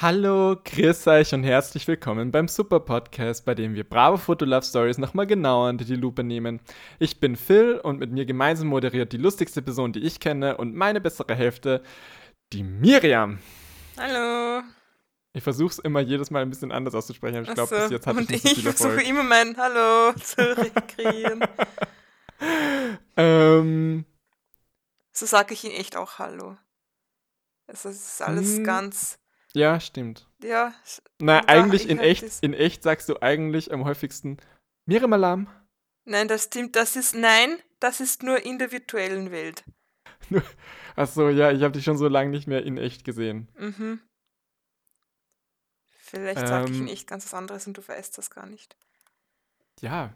Hallo, grüß euch und herzlich willkommen beim Super Podcast, bei dem wir bravo Foto Love Stories nochmal genauer unter die Lupe nehmen. Ich bin Phil und mit mir gemeinsam moderiert die lustigste Person, die ich kenne und meine bessere Hälfte, die Miriam. Hallo. Ich versuche es immer jedes Mal ein bisschen anders auszusprechen, aber ich glaube, so, bis jetzt hatte ich nicht so viel Erfolg. Ich versuche immer mein Hallo zu rekreieren. ähm, so sage ich ihn echt auch Hallo. Also es ist alles hm. ganz ja, stimmt. Ja. Na, eigentlich in echt, in echt sagst du eigentlich am häufigsten Miriam Alarm. Nein, das stimmt. Das ist nein, das ist nur in der virtuellen Welt. Achso, ja, ich habe dich schon so lange nicht mehr in echt gesehen. Mhm. Vielleicht ähm, sage ich in echt ganz was anderes und du weißt das gar nicht. Ja.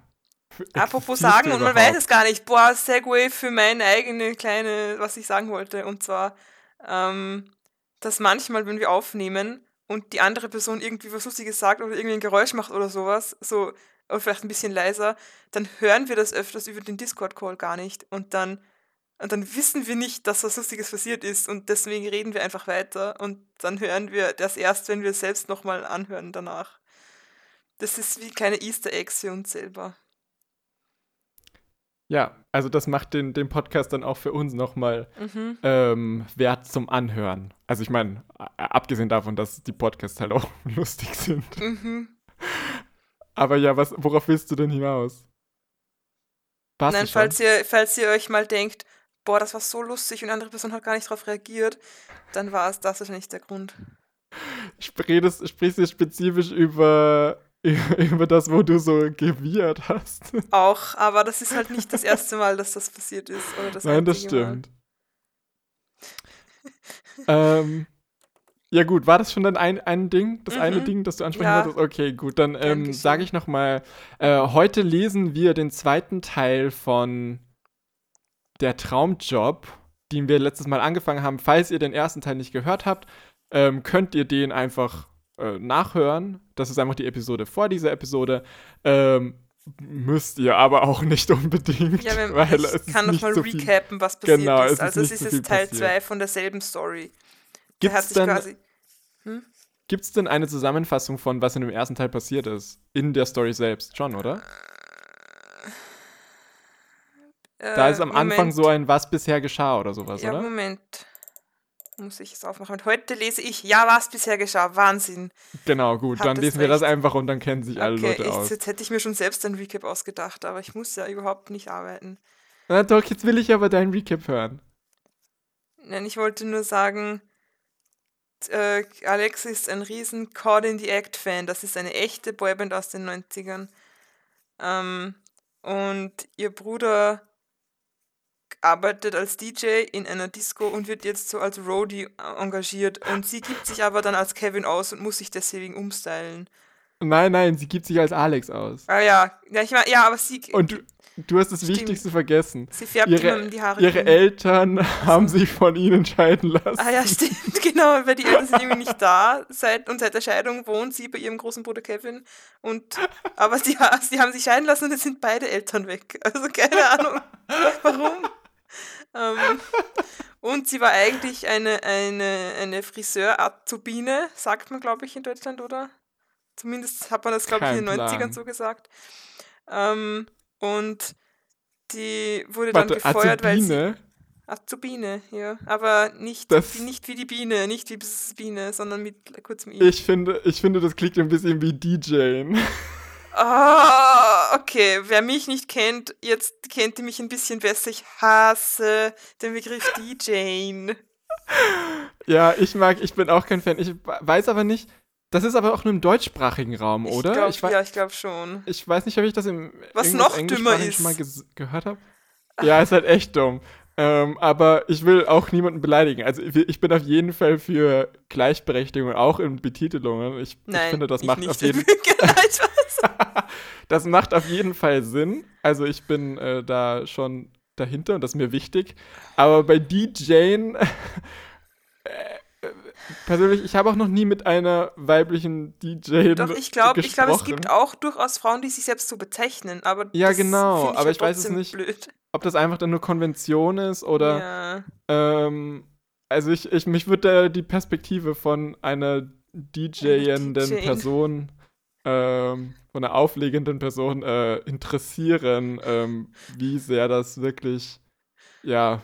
Apropos sagen und man weiß es gar nicht. Boah, Segway für meine eigene kleine, was ich sagen wollte. Und zwar, ähm, dass manchmal, wenn wir aufnehmen und die andere Person irgendwie was Lustiges sagt oder irgendwie ein Geräusch macht oder sowas, so, oder vielleicht ein bisschen leiser, dann hören wir das öfters über den Discord-Call gar nicht. Und dann, und dann wissen wir nicht, dass was Lustiges passiert ist und deswegen reden wir einfach weiter und dann hören wir das erst, wenn wir es selbst nochmal anhören danach. Das ist wie keine Easter Eggs für uns selber. Ja, also das macht den, den Podcast dann auch für uns nochmal mhm. ähm, wert zum Anhören. Also ich meine, abgesehen davon, dass die Podcasts halt auch lustig sind. Mhm. Aber ja, was, worauf willst du denn hinaus? Warst Nein, falls ihr, falls ihr euch mal denkt, boah, das war so lustig und die andere Person hat gar nicht darauf reagiert, dann war es das wahrscheinlich der Grund. Sprichst, sprichst du spezifisch über über das, wo du so gewirrt hast. Auch, aber das ist halt nicht das erste Mal, dass das passiert ist. Das Nein, das stimmt. ähm, ja gut, war das schon dann ein, ein Ding, das mhm. eine Ding, das du ansprechen ja. wolltest? Okay, gut, dann ähm, sage ich nochmal, äh, heute lesen wir den zweiten Teil von Der Traumjob, den wir letztes Mal angefangen haben. Falls ihr den ersten Teil nicht gehört habt, ähm, könnt ihr den einfach äh, nachhören. Das ist einfach die Episode vor dieser Episode. Ähm, müsst ihr aber auch nicht unbedingt. Ja, wenn, weil ich kann noch mal so recappen, was passiert genau, ist. Also es ist jetzt Teil 2 von derselben Story. Gibt es denn, hm? denn eine Zusammenfassung von, was in dem ersten Teil passiert ist? In der Story selbst schon, oder? Äh, da ist am Moment. Anfang so ein Was bisher geschah oder sowas, ja, oder? Moment muss ich es aufmachen. Und heute lese ich, ja, was bisher geschah. Wahnsinn. Genau, gut. Hat dann lesen wir das einfach und dann kennen sich alle okay, Leute ich, aus. Jetzt hätte ich mir schon selbst ein Recap ausgedacht, aber ich muss ja überhaupt nicht arbeiten. Na doch, jetzt will ich aber deinen Recap hören. Nein, ich wollte nur sagen, äh, Alex ist ein riesen Caught in the Act Fan. Das ist eine echte Boyband aus den 90ern. Ähm, und ihr Bruder arbeitet als DJ in einer Disco und wird jetzt so als Roadie engagiert. Und sie gibt sich aber dann als Kevin aus und muss sich deswegen umstylen. Nein, nein, sie gibt sich als Alex aus. Ah ja, ja, ich mein, ja aber sie. Und du, du hast das Stimmt. Wichtigste vergessen. Sie färbt ihre, die Haare. Ihre Eltern haben sich von ihnen scheiden lassen. Ah ja, stimmt, genau, weil die Eltern sind irgendwie nicht da. Seit, und seit der Scheidung wohnt sie bei ihrem großen Bruder Kevin. Und, aber sie, sie haben sich scheiden lassen und jetzt sind beide Eltern weg. Also keine Ahnung, warum. Ähm, und sie war eigentlich eine, eine, eine Friseur-Azubine, sagt man, glaube ich, in Deutschland, oder? Zumindest hat man das, glaube ich, in den Plan. 90ern so gesagt. Ähm, und die wurde Warte, dann gefeuert, Azubine? weil sie. Azubine, ja. Aber nicht, das, nicht wie die Biene, nicht wie Biene, sondern mit kurzem I. Ich finde, ich finde, das klingt ein bisschen wie DJing. Oh, okay. Wer mich nicht kennt, jetzt kennt ihr mich ein bisschen besser. Ich hasse den Begriff DJing. Ja, ich mag, ich bin auch kein Fan. Ich weiß aber nicht, das ist aber auch nur im deutschsprachigen Raum, oder? Ich glaub, ich ja, ich glaube schon. Ich weiß nicht, ob ich das im Was noch dümmer ist. schon mal gehört habe. Ja, ist halt echt dumm. Ähm, aber ich will auch niemanden beleidigen. Also ich bin auf jeden Fall für Gleichberechtigung, auch in Betitelungen. Ich, Nein, ich finde, das ich macht auf jeden Das macht auf jeden Fall Sinn. Also ich bin äh, da schon dahinter und das ist mir wichtig. Aber bei DJing persönlich, ich habe auch noch nie mit einer weiblichen DJ Doch, ich glaube, ich glaube, es gibt auch durchaus Frauen, die sich selbst so bezeichnen, aber Ja, genau, aber ich weiß es nicht, blöd. ob das einfach dann nur Konvention ist oder ja. ähm, also ich, ich mich würde die Perspektive von einer DJenden DJ. Person, ähm, von einer auflegenden Person äh, interessieren, ähm, wie sehr das wirklich, ja,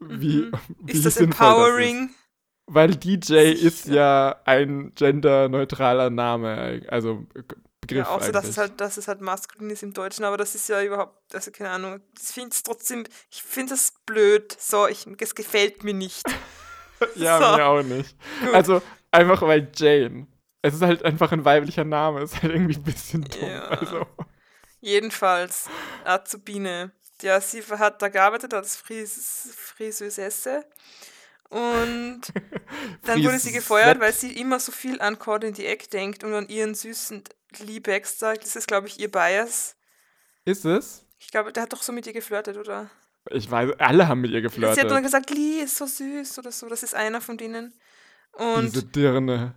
wie, mhm. wie ist das empowering? Ist. Weil DJ ist ja ein genderneutraler Name, also Begriff. Ja, so, dass es halt, dass es halt maskulin ist im Deutschen, aber das ist ja überhaupt, also keine Ahnung, ich finde es trotzdem, ich finde es blöd. So, ich, es gefällt mir nicht. ja, so. mir auch nicht. Gut. Also einfach weil Jane. Es ist halt einfach ein weiblicher Name, ist halt irgendwie ein bisschen dumm. Ja. Also. Jedenfalls, Azubine. Ja, sie hat da gearbeitet als Fris Friseuse. Und dann wurde sie gefeuert, weil sie immer so viel an Cord in the Egg denkt und an ihren süßen Lee Baxter. Das ist, glaube ich, ihr Bias. Ist es? Ich glaube, der hat doch so mit ihr geflirtet, oder? Ich weiß, alle haben mit ihr geflirtet. Sie hat dann gesagt, Lee ist so süß oder so. Das ist einer von denen. Und Diese Dirne.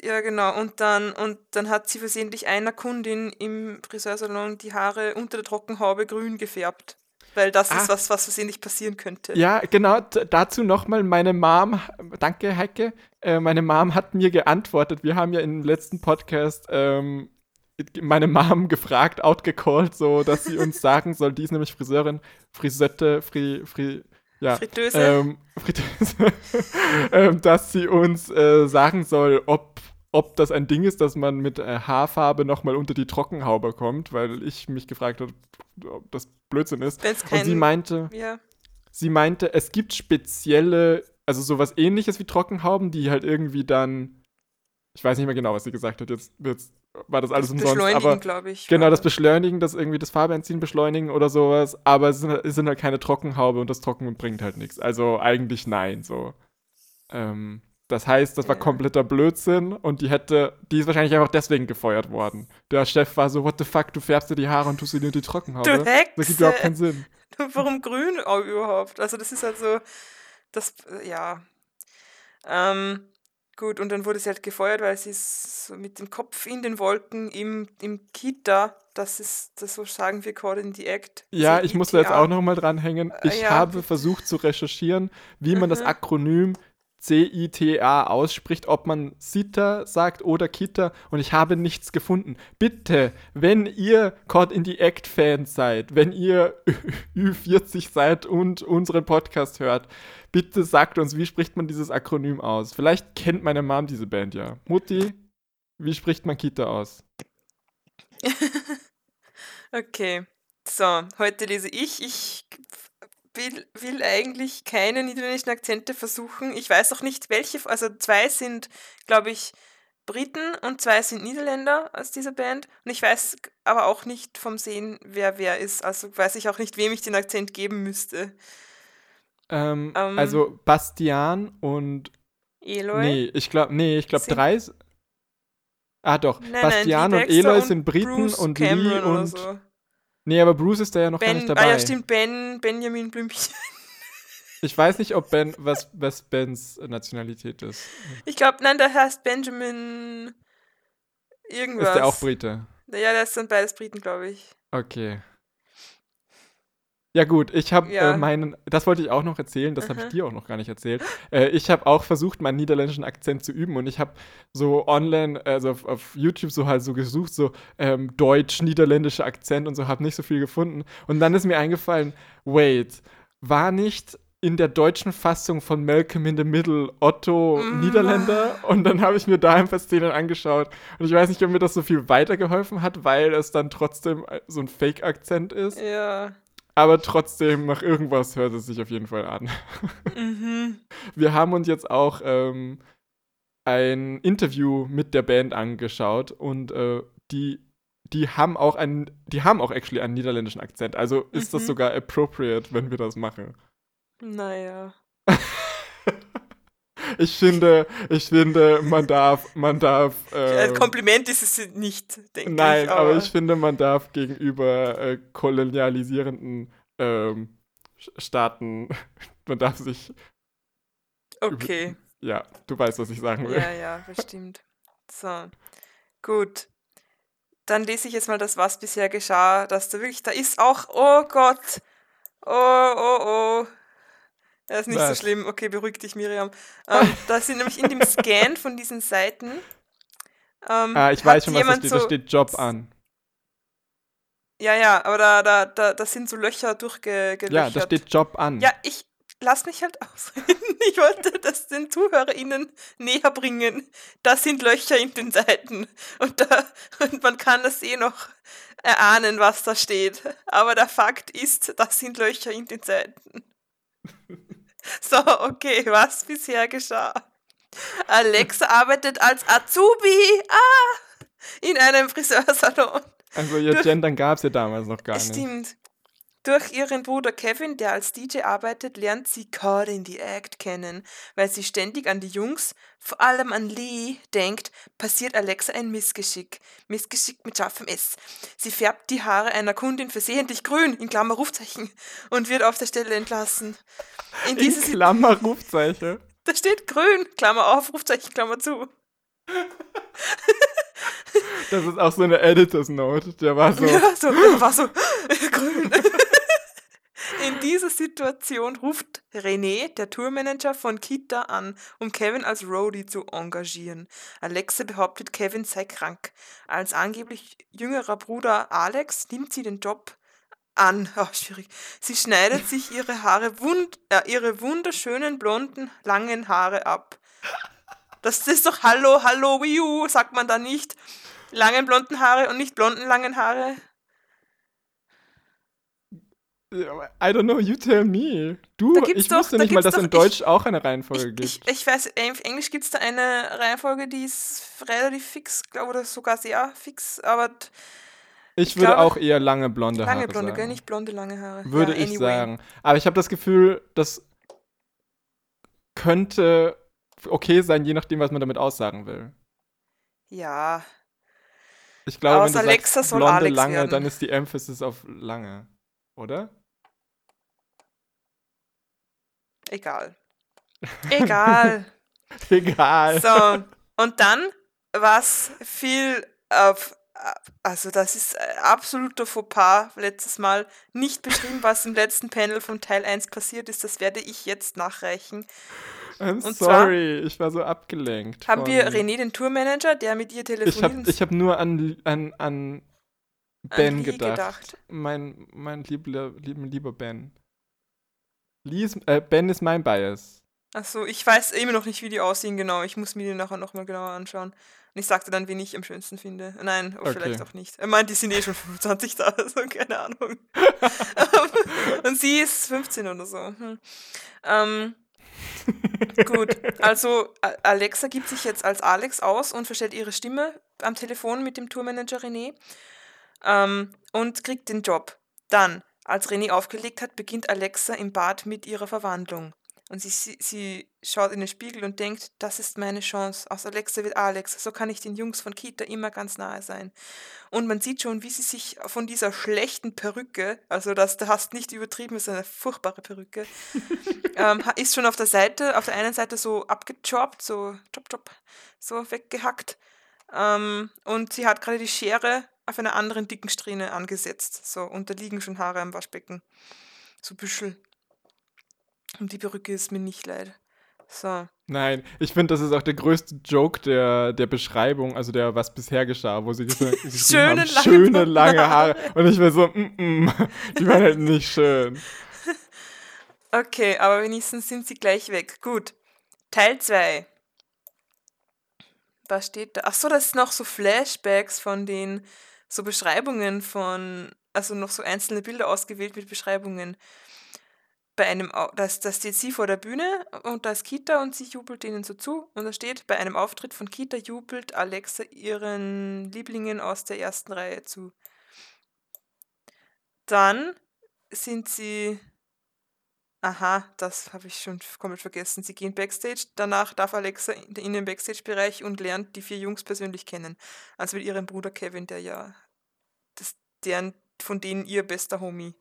Ja, genau. Und dann, und dann hat sie versehentlich einer Kundin im Friseursalon die Haare unter der Trockenhaube grün gefärbt. Weil das ah. ist was, was versehentlich passieren könnte. Ja, genau. Dazu nochmal meine Mom, danke Heike, äh, meine Mom hat mir geantwortet. Wir haben ja im letzten Podcast ähm, meine Mom gefragt, outgecallt, so, dass sie uns sagen soll, die ist nämlich Friseurin, Frisette, Fri, Fri, ja, Fritteuse. Ähm, Fritteuse, ähm, dass sie uns äh, sagen soll, ob, ob das ein Ding ist, dass man mit äh, Haarfarbe nochmal unter die Trockenhaube kommt, weil ich mich gefragt habe, ob das Blödsinn ist. Kein, Und sie meinte, ja. sie meinte, es gibt spezielle, also sowas ähnliches wie Trockenhauben, die halt irgendwie dann, ich weiß nicht mehr genau, was sie gesagt hat, jetzt, jetzt war das alles das umsonst. Beschleunigen, glaube ich. Genau, das Beschleunigen, das irgendwie das Farbeentziehen beschleunigen oder sowas, aber es sind, es sind halt keine Trockenhaube und das Trocken bringt halt nichts. Also eigentlich nein, so. Ähm, das heißt, das war kompletter Blödsinn und die hätte, die ist wahrscheinlich einfach deswegen gefeuert worden. Der Chef war so, what the fuck, du färbst dir die Haare und tust sie dir in die Trockenhaube. Du Hexe. Das gibt überhaupt keinen Sinn. Warum grün überhaupt? Also das ist halt so, das, ja. Ähm, Gut, und dann wurde sie halt gefeuert, weil sie ist so mit dem Kopf in den Wolken im, im Kita, das ist, das so sagen wir Caught in the Act. Ja, ich muss da jetzt auch nochmal dranhängen. Ich ja. habe versucht zu recherchieren, wie man das mhm. Akronym C-I-T-A ausspricht, ob man Sita sagt oder Kita und ich habe nichts gefunden. Bitte, wenn ihr Caught in the Act Fans seid, wenn ihr Ü40 seid und unseren Podcast hört, bitte sagt uns, wie spricht man dieses Akronym aus? Vielleicht kennt meine Mom diese Band ja. Mutti, wie spricht man Kita aus? okay, so, heute lese ich. Ich will, will eigentlich keine niederländischen Akzente versuchen. Ich weiß auch nicht, welche, also zwei sind, glaube ich, Briten und zwei sind Niederländer aus dieser Band. Und ich weiß aber auch nicht vom Sehen, wer wer ist. Also weiß ich auch nicht, wem ich den Akzent geben müsste. Ähm, ähm, also Bastian und Eloy? Nee, ich glaube, nee, ich glaube drei. Ah doch, nein, Bastian nein, und Eloy sind Briten Bruce und Cameron Lee und. So. Nee, aber Bruce ist da ja noch ben, gar nicht dabei. Ah ja, stimmt, Ben, Benjamin Blümchen. Ich weiß nicht, ob Ben, was, was Bens Nationalität ist. Ich glaube, nein, der heißt Benjamin irgendwas. Ist der auch Brite? Ja, das sind beides Briten, glaube ich. Okay. Ja gut, ich habe ja. äh, meinen, das wollte ich auch noch erzählen, das habe ich dir auch noch gar nicht erzählt. Äh, ich habe auch versucht, meinen niederländischen Akzent zu üben und ich habe so online, also auf, auf, YouTube so halt so gesucht, so ähm, deutsch-niederländischer Akzent und so, habe nicht so viel gefunden. Und dann ist mir eingefallen, wait, war nicht in der deutschen Fassung von Malcolm in the Middle Otto mm. Niederländer und dann habe ich mir da ein paar Szenen angeschaut und ich weiß nicht, ob mir das so viel weitergeholfen hat, weil es dann trotzdem äh, so ein Fake-Akzent ist. Ja. Aber trotzdem, nach irgendwas hört es sich auf jeden Fall an. Mhm. Wir haben uns jetzt auch ähm, ein Interview mit der Band angeschaut und äh, die, die haben auch einen, die haben auch actually einen niederländischen Akzent. Also ist mhm. das sogar appropriate, wenn wir das machen. Naja. ich finde, ich finde, man darf, man darf. Äh, Kompliment ist es nicht, denke ich. Nein, aber, aber, ich finde, man darf gegenüber äh, kolonialisierenden ähm, Staaten, man darf sich. Okay. Ja, du weißt, was ich sagen will. Ja, ja, bestimmt. So, gut. Dann lese ich jetzt mal das, was bisher geschah, dass da wirklich, da ist auch, oh Gott, oh, oh, oh, Das ist nicht Was? so schlimm. Okay, beruhig dich, Miriam. Ähm, da sind nämlich in dem Scan von diesen Seiten. Ähm, ah, ich weiß schon, was da steht. So, da steht Job an. Ja, ja, aber da, da, da, da sind so Löcher durchgelöchert. Ja, da steht Job an. Ja, ich lass mich halt ausreden. Ich wollte das den ZuhörerInnen näher bringen. Da sind Löcher in den Seiten. Und, da, und man kann das eh noch erahnen, was da steht. Aber der Fakt ist, das sind Löcher in den Seiten. So, okay, was bisher geschah? Alexa arbeitet als Azubi ah, in einem Friseursalon. Also ihr Gendern gab es ja damals noch gar nicht. Stimmt. Durch ihren Bruder Kevin, der als DJ arbeitet, lernt sie Caught in the Act kennen. Weil sie ständig an die Jungs, vor allem an Lee, denkt, passiert Alexa ein Missgeschick. Missgeschick mit scharfem S. Sie färbt die Haare einer Kundin versehentlich grün, in Klammer Rufzeichen, und wird auf der Stelle entlassen. In, in Klammer Rufzeichen? Da steht grün, Klammer auf, Rufzeichen, Klammer zu. Das ist auch so eine Editors Note. Der war so. Ja, so, der war so grün. Dieser Situation ruft René, der Tourmanager von Kita, an, um Kevin als Roadie zu engagieren. Alexa behauptet, Kevin sei krank. Als angeblich jüngerer Bruder Alex nimmt sie den Job an. Oh, schwierig. Sie schneidet sich ihre Haare wund äh, ihre wunderschönen blonden langen Haare ab. Das ist doch Hallo, Hallo, Wiu, sagt man da nicht. Langen blonden Haare und nicht blonden langen Haare. I don't know, you tell me. Du, ich doch, wusste nicht mal, dass doch, in Deutsch ich, auch eine Reihenfolge ich, gibt. Ich, ich weiß, in Englisch gibt es da eine Reihenfolge, die ist relativ fix, glaube oder sogar sehr fix, aber ich, würde glaube, auch eher lange blonde Haare Lange blonde, sagen. nicht blonde lange Haare. Würde ja, ich anyway. sagen. Aber ich habe das Gefühl, das könnte okay sein, je nachdem, was man damit aussagen will. Ja. Ich glaube, wenn du Alexa sagst blonde lange, werden. dann ist die Emphasis auf lange, oder? Egal. Egal. Egal. So, und dann, was viel auf also das ist absoluter Fauxpas letztes Mal nicht beschrieben, was im letzten Panel von Teil 1 passiert ist. Das werde ich jetzt nachreichen. I'm Und sorry, ich war so abgelenkt. Haben wir René, den Tourmanager, der mit ihr telefoniert? Ich habe hab nur an, an, an Ben an gedacht. gedacht. Mein, mein lieber, lieber Ben. Lies, äh, ben ist mein Bias. Achso, ich weiß immer noch nicht, wie die aussehen genau. Ich muss mir die nachher nochmal genauer anschauen. Und ich sagte dann, wen ich am schönsten finde. Nein, okay. vielleicht auch nicht. Er meint, die sind eh schon 25 da, also keine Ahnung. und sie ist 15 oder so. Hm. Ähm, gut, also Alexa gibt sich jetzt als Alex aus und verstellt ihre Stimme am Telefon mit dem Tourmanager René ähm, und kriegt den Job. Dann, als René aufgelegt hat, beginnt Alexa im Bad mit ihrer Verwandlung. Und sie, sie, sie schaut in den Spiegel und denkt, das ist meine Chance. Aus Alexa wird Alex. So kann ich den Jungs von Kita immer ganz nahe sein. Und man sieht schon, wie sie sich von dieser schlechten Perücke, also das, du hast nicht übertrieben, ist eine furchtbare Perücke, ähm, ist schon auf der Seite, auf der einen Seite so abgechoppt, so chop chop, so weggehackt. Ähm, und sie hat gerade die Schere auf einer anderen dicken Strähne angesetzt. So, und da liegen schon Haare am Waschbecken. So Büschel. Und die Perücke ist mir nicht leid. So. Nein, ich finde, das ist auch der größte Joke der, der Beschreibung, also der, was bisher geschah, wo sie diese schöne, haben, lange, schöne lange Haare. Und ich war so, mm -mm, die waren halt nicht schön. Okay, aber wenigstens sind sie gleich weg. Gut. Teil 2. Was steht da? Achso, das sind noch so Flashbacks von den, so Beschreibungen von, also noch so einzelne Bilder ausgewählt mit Beschreibungen bei einem, da, da steht sie vor der Bühne und da ist Kita und sie jubelt ihnen so zu. Und da steht, bei einem Auftritt von Kita jubelt Alexa ihren Lieblingen aus der ersten Reihe zu. Dann sind sie, aha, das habe ich schon komplett vergessen, sie gehen Backstage. Danach darf Alexa in den Backstage-Bereich und lernt die vier Jungs persönlich kennen. Also mit ihrem Bruder Kevin, der ja, das, deren, von denen ihr bester Homie.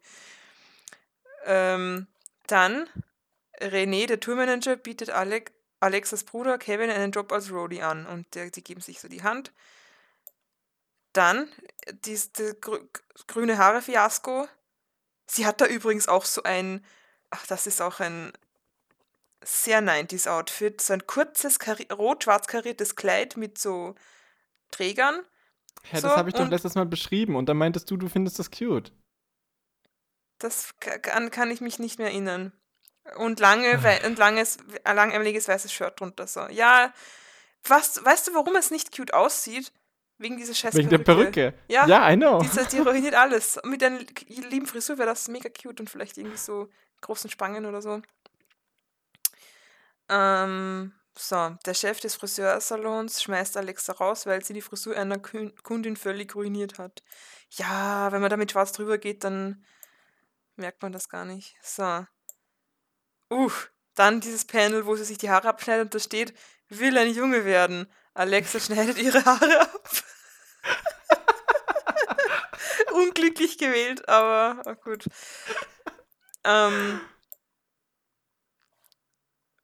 Ähm, dann, René, der Tourmanager, bietet Alec, Alexas Bruder Kevin einen Job als Roadie an und der, die geben sich so die Hand. Dann, dies, grü grüne Haare-Fiasko. Sie hat da übrigens auch so ein, ach, das ist auch ein, sehr 90s Outfit. So ein kurzes, rot-schwarz kariertes Kleid mit so Trägern. Hä, so, das habe ich doch letztes Mal beschrieben und dann meintest du, du findest das cute. das ka- kann, kann ich mich nicht mehr erinnern. Und lange, wei- und langes, langärmeliges weißes Shirt drunter. So. Ja, was, weißt du, warum es nicht cute aussieht? Wegen dieser scheiß Wegen der Perücke. Ja, Ja, I know. Diese, die ruiniert alles. Mit einer lieben Frisur wäre das mega cute und vielleicht irgendwie so großen Spangen oder so. Ähm, so, der Chef des Friseursalons schmeißt Alexa raus, weil sie die Frisur einer Kundin völlig ruiniert hat. Ja, wenn man da mit schwarz drüber geht, dann merkt man das gar nicht. So. Uff, dann dieses Panel, wo sie sich die Haare abschneidet und da steht, will ein Junge werden. Alexa schneidet ihre Haare ab. Unglücklich gewählt, aber oh gut. Ähm,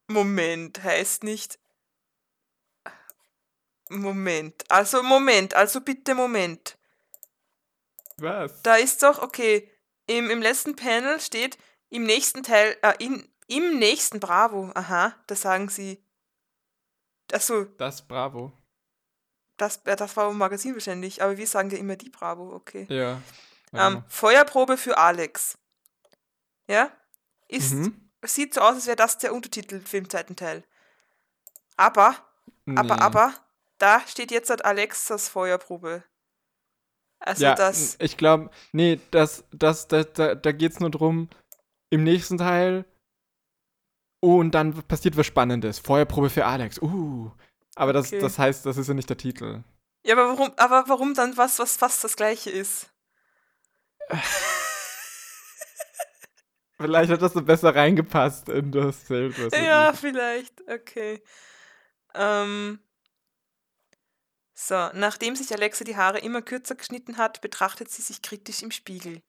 Moment, heißt nicht. Moment, also Moment, also bitte Moment. Was? Da ist doch, okay, im, im letzten Panel steht, im nächsten Teil, äh, in, im nächsten Bravo, aha, da sagen sie, achso, Das Bravo. Das, das war im Magazin wahrscheinlich, aber wir sagen ja immer die Bravo, okay. Ja. Ähm, Feuerprobe für Alex. Ja? Ist, mhm. Sieht so aus, als wäre das der Untertitel Filmzeitenteil. Aber, aber, Nee. aber, da steht jetzt halt Alexas Feuerprobe. Also ja, das. ich glaube, nee, das, das, das, da, da geht es nur drum, im nächsten Teil, oh, und dann passiert was Spannendes. Feuerprobe für Alex, uh. Aber das, Okay. das heißt, das ist ja nicht der Titel. Ja, aber warum, aber warum dann was, was fast das gleiche ist? Vielleicht hat das so besser reingepasst in das weiß Ja, ich. vielleicht. Okay. Ähm. So, nachdem sich Alexa die Haare immer kürzer geschnitten hat, betrachtet sie sich kritisch im Spiegel.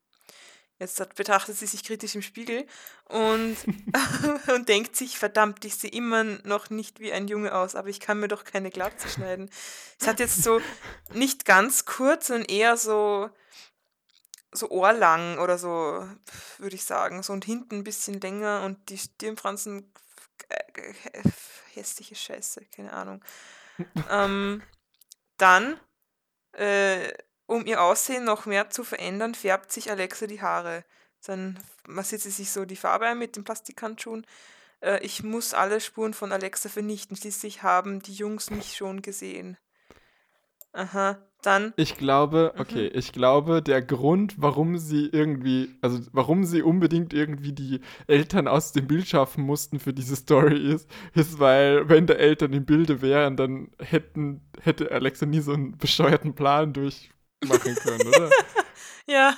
Jetzt betrachtet sie sich kritisch im Spiegel und, und denkt sich, verdammt, ich sehe immer noch nicht wie ein Junge aus, aber ich kann mir doch keine Glatze schneiden. Es hat jetzt so nicht ganz kurz, sondern eher so, so ohrlang oder so, würde ich sagen. So und hinten ein bisschen länger und die Stirnfransen äh, äh, hässliche Scheiße, keine Ahnung. ähm, dann, äh, um ihr Aussehen noch mehr zu verändern, färbt sich Alexa die Haare. Dann massiert sie sich so die Farbe ein mit den Plastikhandschuhen. Äh, ich muss alle Spuren von Alexa vernichten. Schließlich haben die Jungs mich schon gesehen. Aha, dann Ich glaube, Mhm. okay, ich glaube, der Grund, warum sie irgendwie, also warum sie unbedingt irgendwie die Eltern aus dem Bild schaffen mussten für diese Story ist, ist, weil wenn da Eltern im Bilde wären, dann hätten, hätte Alexa nie so einen bescheuerten Plan durchmachen können, oder? Ja,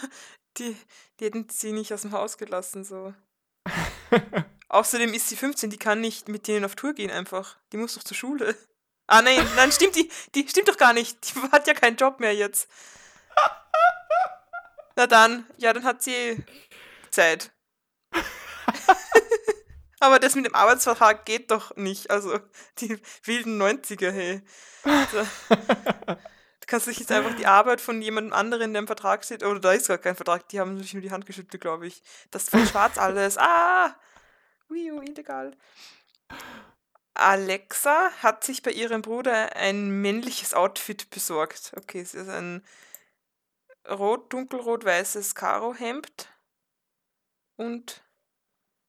die, die hätten sie nicht aus dem Haus gelassen, so. Außerdem ist sie 15, die kann nicht mit denen auf Tour gehen einfach. Die muss doch zur Schule. Ah, nein, nein, stimmt, die, die stimmt doch gar nicht. Die hat ja keinen Job mehr jetzt. Na dann, ja, dann hat sie Zeit. Aber das mit dem Arbeitsvertrag geht doch nicht. Also, die wilden 90er, hey. So. Du kannst dich jetzt einfach die Arbeit von jemandem anderen, der im Vertrag steht, oder da ist gar kein Vertrag, die haben sich nur die Hand geschüttelt, glaube ich. Das ist voll schwarz alles. Ah! Ui, illegal. Alexa hat sich bei ihrem Bruder ein männliches Outfit besorgt. Okay, es ist ein rot, dunkelrot-weißes Karohemd. Und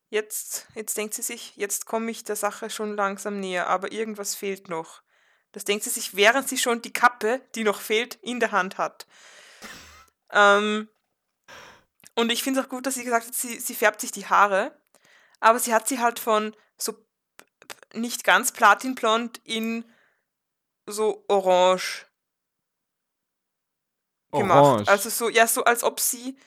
jetzt, jetzt denkt sie sich, jetzt komme ich der Sache schon langsam näher, aber irgendwas fehlt noch. Das denkt sie sich, während sie schon die Kappe, die noch fehlt, in der Hand hat. Ähm, und ich finde es auch gut, dass sie gesagt hat, sie, sie färbt sich die Haare, aber sie hat sie halt von so nicht ganz platinblond in so orange gemacht. Orange. Also so, ja, so als ob sie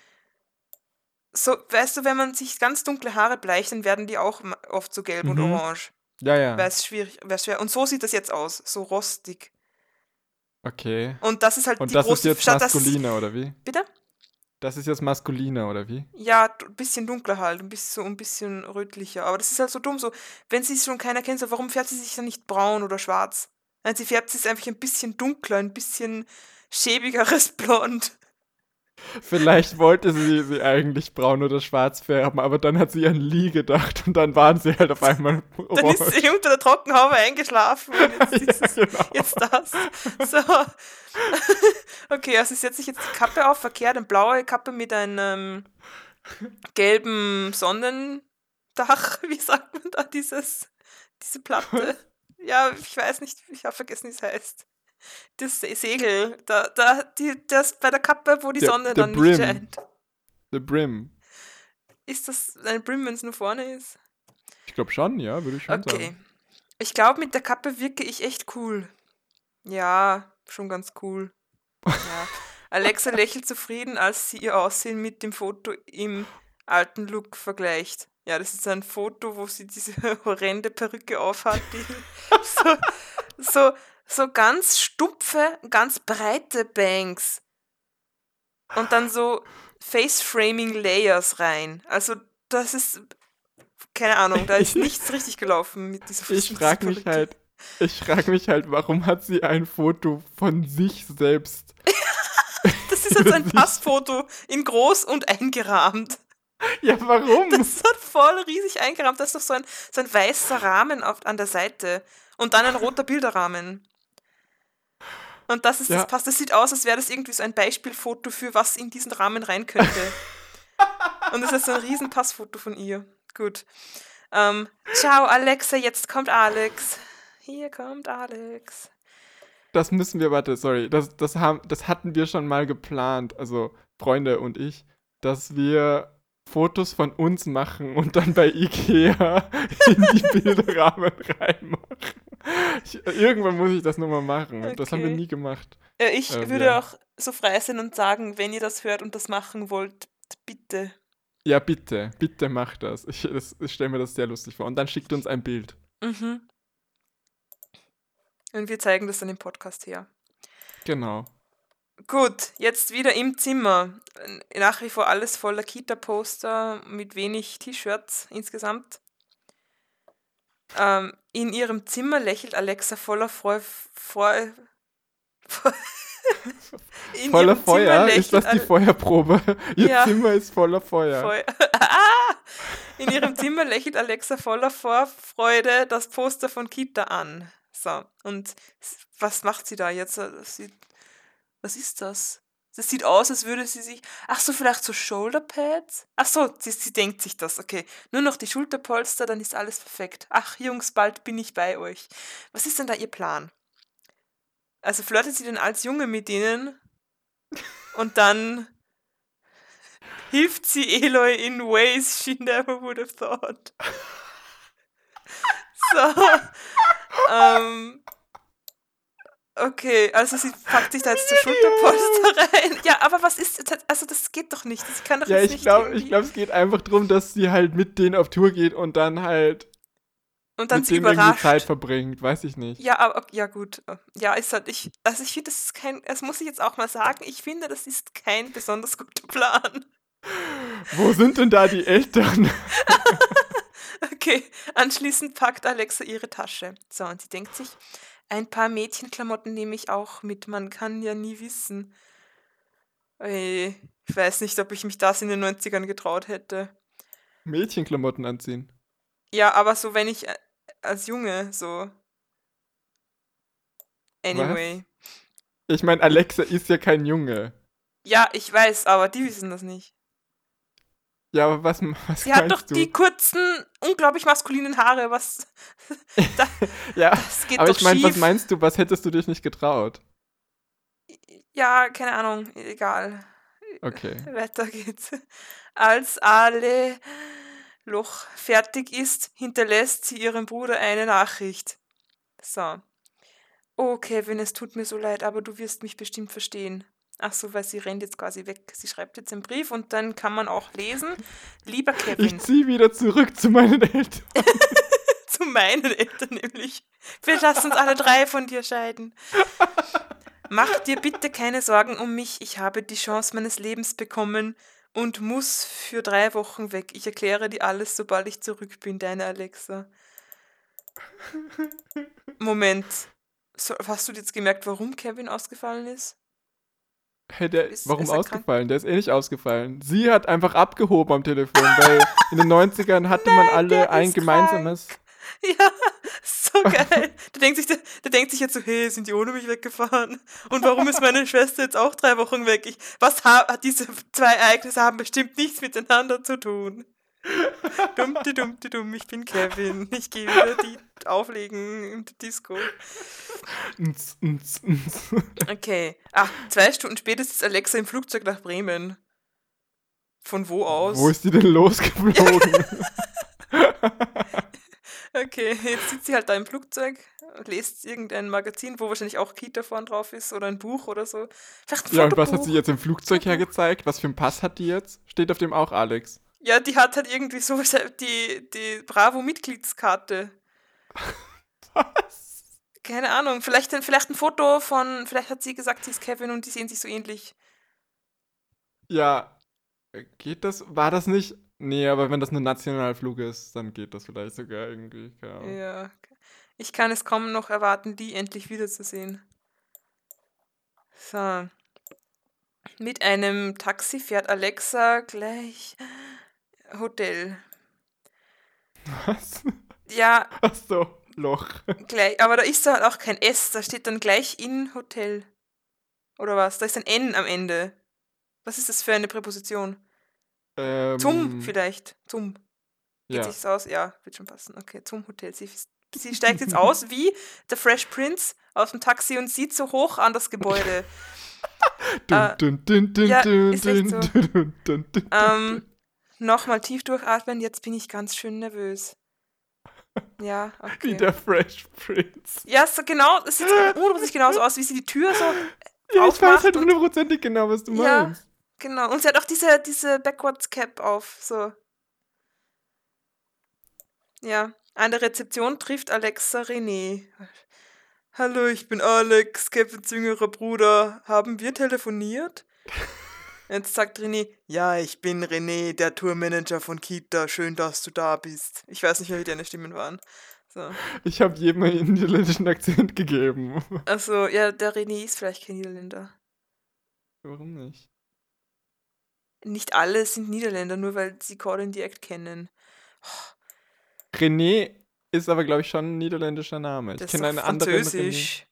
so, weißt du, wenn man sich ganz dunkle Haare bleicht, dann werden die auch oft so gelb und Mhm. orange. Ja, ja. Weil es schwierig, es schwer. Und so sieht das jetzt aus, so rostig. Okay. Und das ist halt Und die das ist große jetzt statt dass- maskuliner, oder wie? Bitte? Das ist jetzt maskuliner, oder wie? Ja, ein bisschen dunkler halt, ein bisschen so ein bisschen rötlicher. Aber das ist halt so dumm, so, wenn sie es schon keiner kennt, so, warum färbt sie sich dann nicht braun oder schwarz? Nein, sie färbt es einfach ein bisschen dunkler, ein bisschen schäbigeres Blond. Vielleicht wollte sie sie eigentlich braun oder schwarz färben, aber dann hat sie an Lee gedacht und dann waren sie halt auf einmal orange. Dann ist sie unter der Trockenhaube eingeschlafen und jetzt, ja, genau. jetzt das. So. Okay, also setze ich jetzt die Kappe auf, verkehrt, eine blaue Kappe mit einem gelben Sonnendach, wie sagt man da, dieses, diese Platte. Ja, ich weiß nicht, ich habe vergessen, wie es heißt das Segel, da, da, die, das bei der Kappe, wo die der, Sonne dann brim. nicht scheint. The Brim. Ist das ein Brim, wenn es nur vorne ist? Ich glaube schon, ja, würde ich schon okay. sagen. Okay. Ich glaube, mit der Kappe wirke ich echt cool. Ja, schon ganz cool. Ja. Alexa lächelt zufrieden, als sie ihr Aussehen mit dem Foto im alten Look vergleicht. Ja, das ist ein Foto, wo sie diese horrende Perücke aufhat, die so, so so ganz stumpfe, ganz breite Bangs. Und dann so Face-Framing-Layers rein. Also, das ist. Keine Ahnung, da ist nichts richtig gelaufen mit dieser Ich frage mich halt, ich frage mich halt, warum hat sie ein Foto von sich selbst? das ist jetzt ein Passfoto in groß und eingerahmt. Ja, warum? Das ist halt voll riesig eingerahmt. Da ist doch so ein, so ein weißer Rahmen auf, an der Seite. Und dann ein roter Bilderrahmen. Und das ist ja. das passt. Das sieht aus, als wäre das irgendwie so ein Beispielfoto für was in diesen Rahmen rein könnte. Und das ist so ein riesen Passfoto von ihr. Gut. Ähm, ciao, Alexa, jetzt kommt Alex. Hier kommt Alex. Das müssen wir, warte, sorry, das, das, haben, das hatten wir schon mal geplant, also Freunde und ich, dass wir Fotos von uns machen und dann bei Ikea in die Bilderrahmen reinmachen. Ich, irgendwann muss ich das nochmal machen. Okay. Das haben wir nie gemacht. Ja, ich ähm, würde ja. auch so frei sein und sagen, wenn ihr das hört und das machen wollt, bitte. Ja, bitte. Bitte macht das. Ich, ich stelle mir das sehr lustig vor. Und dann schickt uns ein Bild. Mhm. Und wir zeigen das dann im Podcast her. Genau. Gut, jetzt wieder im Zimmer. Nach wie vor alles voller Kita-Poster mit wenig T-Shirts insgesamt. Ähm, in ihrem Zimmer lächelt Alexa voller Freude. Freu voller Feuer? Ist das die Feuerprobe? Ihr ja. Zimmer ist voller Feuer. Feu ah! In ihrem Zimmer lächelt Alexa voller Vorfreude das Poster von Kita an. So, und was macht sie da jetzt? Sie was ist das? Das sieht aus, als würde sie sich. Ach so, vielleicht so Shoulderpads? Ach so, sie, sie denkt sich das. Okay, nur noch die Schulterpolster, dann ist alles perfekt. Ach, Jungs, bald bin ich bei euch. Was ist denn da ihr Plan? Also flirtet sie denn als Junge mit ihnen? Und dann hilft sie Eloy in ways she never would have thought. So. ähm, Okay, also sie packt sich da jetzt zur Schulterpolster rein. Ja, aber was ist, also das geht doch nicht. Das kann doch ja, ich nicht glaube, ich glaube, es geht einfach darum, dass sie halt mit denen auf Tour geht und dann halt und dann mit sie überrascht. Zeit verbringt, weiß ich nicht. Ja, aber ja gut. Ja, ist halt ich, also ich finde, das ist kein, das muss ich jetzt auch mal sagen, ich finde, das ist kein besonders guter Plan. Wo sind denn da die Eltern? okay, anschließend packt Alexa ihre Tasche. So, und sie denkt sich, ein paar Mädchenklamotten nehme ich auch mit. Man kann ja nie wissen. Ey, ich weiß nicht, ob ich mich das in den 90ern getraut hätte. Mädchenklamotten anziehen? Ja, aber so, wenn ich äh, als Junge so. Anyway. Was? Ich meine, Alexa ist ja kein Junge. Ja, ich weiß, aber die wissen das nicht. Ja, aber was, was Sie hat doch du? die kurzen, unglaublich maskulinen Haare, was. da, ja, das geht aber doch ich meine, was meinst du, was hättest du dich nicht getraut? Ja, keine Ahnung, egal. Okay. Weiter geht's. Als alle Loch fertig ist, hinterlässt sie ihrem Bruder eine Nachricht. So. Oh, Kevin, es tut mir so leid, aber du wirst mich bestimmt verstehen. Ach so, weil sie rennt jetzt quasi weg. Sie schreibt jetzt einen Brief und dann kann man auch lesen. Lieber Kevin. Ich ziehe wieder zurück zu meinen Eltern. zu meinen Eltern nämlich. Wir lassen uns alle drei von dir scheiden. Mach dir bitte keine Sorgen um mich. Ich habe die Chance meines Lebens bekommen und muss für drei Wochen weg. Ich erkläre dir alles, sobald ich zurück bin, deine Alexa. Moment. So, hast du jetzt gemerkt, warum Kevin ausgefallen ist? Hey, der, ist, warum ist ausgefallen? Krank? Der ist eh nicht ausgefallen. Sie hat einfach abgehoben am Telefon, weil in den 90ern hatte Nein, man alle ein gemeinsames. Krank. Ja, so geil. Der denkt, sich, der, der, denkt sich jetzt so, hey, sind die ohne mich weggefahren? Und warum ist meine Schwester jetzt auch drei Wochen weg? Ich, was hat diese zwei Ereignisse haben bestimmt nichts miteinander zu tun. Dummti, dummti, dumm, ich bin Kevin. Ich gehe wieder die auflegen der Disco. Okay. Ach, zwei Stunden später ist Alexa im Flugzeug nach Bremen. Von wo aus? Wo ist die denn losgeflogen? okay, jetzt sitzt sie halt da im Flugzeug, lest irgendein Magazin, wo wahrscheinlich auch Kita vorn drauf ist oder ein Buch oder so. Vielleicht ein ja, und was hat sie jetzt im Flugzeug hergezeigt? Was für ein Pass hat die jetzt? Steht auf dem auch Alex. Ja, die hat halt irgendwie so die, die Bravo-Mitgliedskarte. Was? Keine Ahnung, vielleicht, vielleicht ein Foto von, vielleicht hat sie gesagt, sie ist Kevin und die sehen sich so ähnlich. Ja, geht das? War das nicht? Nee, aber wenn das ein Nationalflug ist, dann geht das vielleicht sogar irgendwie. Ja, ich kann es kaum noch erwarten, die endlich wiederzusehen. So. Mit einem Taxi fährt Alexa gleich Hotel. Was? Ja. Ach so, Loch. Gleich, aber da ist da halt auch kein S, da steht dann gleich in Hotel. Oder was? Da ist ein N am Ende. Was ist das für eine Präposition? Ähm, zum vielleicht. Zum. Geht ja. sich's aus? Ja, wird schon passen. Okay, zum Hotel. Sie, sie steigt jetzt aus wie der Fresh Prince aus dem Taxi und sieht so hoch an das Gebäude. ähm, Nochmal tief durchatmen, jetzt bin ich ganz schön nervös. Ja, okay. Wie der Fresh Prince. Ja, so genau, das sieht hundertprozentig genauso aus, wie sie die Tür so Ja, ich weiß halt hundertprozentig genau, was du ja, meinst. Genau, und sie hat auch diese, diese Backwards Cap auf, so. Ja, an der Rezeption trifft Alexa René. Hallo, ich bin Alex, Kevins jüngerer Bruder. Haben wir telefoniert? Jetzt sagt René, ja, ich bin René, der Tourmanager von Kita. Schön, dass du da bist. Ich weiß nicht mehr, wie deine Stimmen waren. So. Ich habe jedem einen niederländischen Akzent gegeben. Also ja, der René ist vielleicht kein Niederländer. Warum nicht? Nicht alle sind Niederländer, nur weil sie Colin direkt kennen. Oh. René ist aber, glaube ich, schon ein niederländischer Name. Das ich kenne einen anderen René.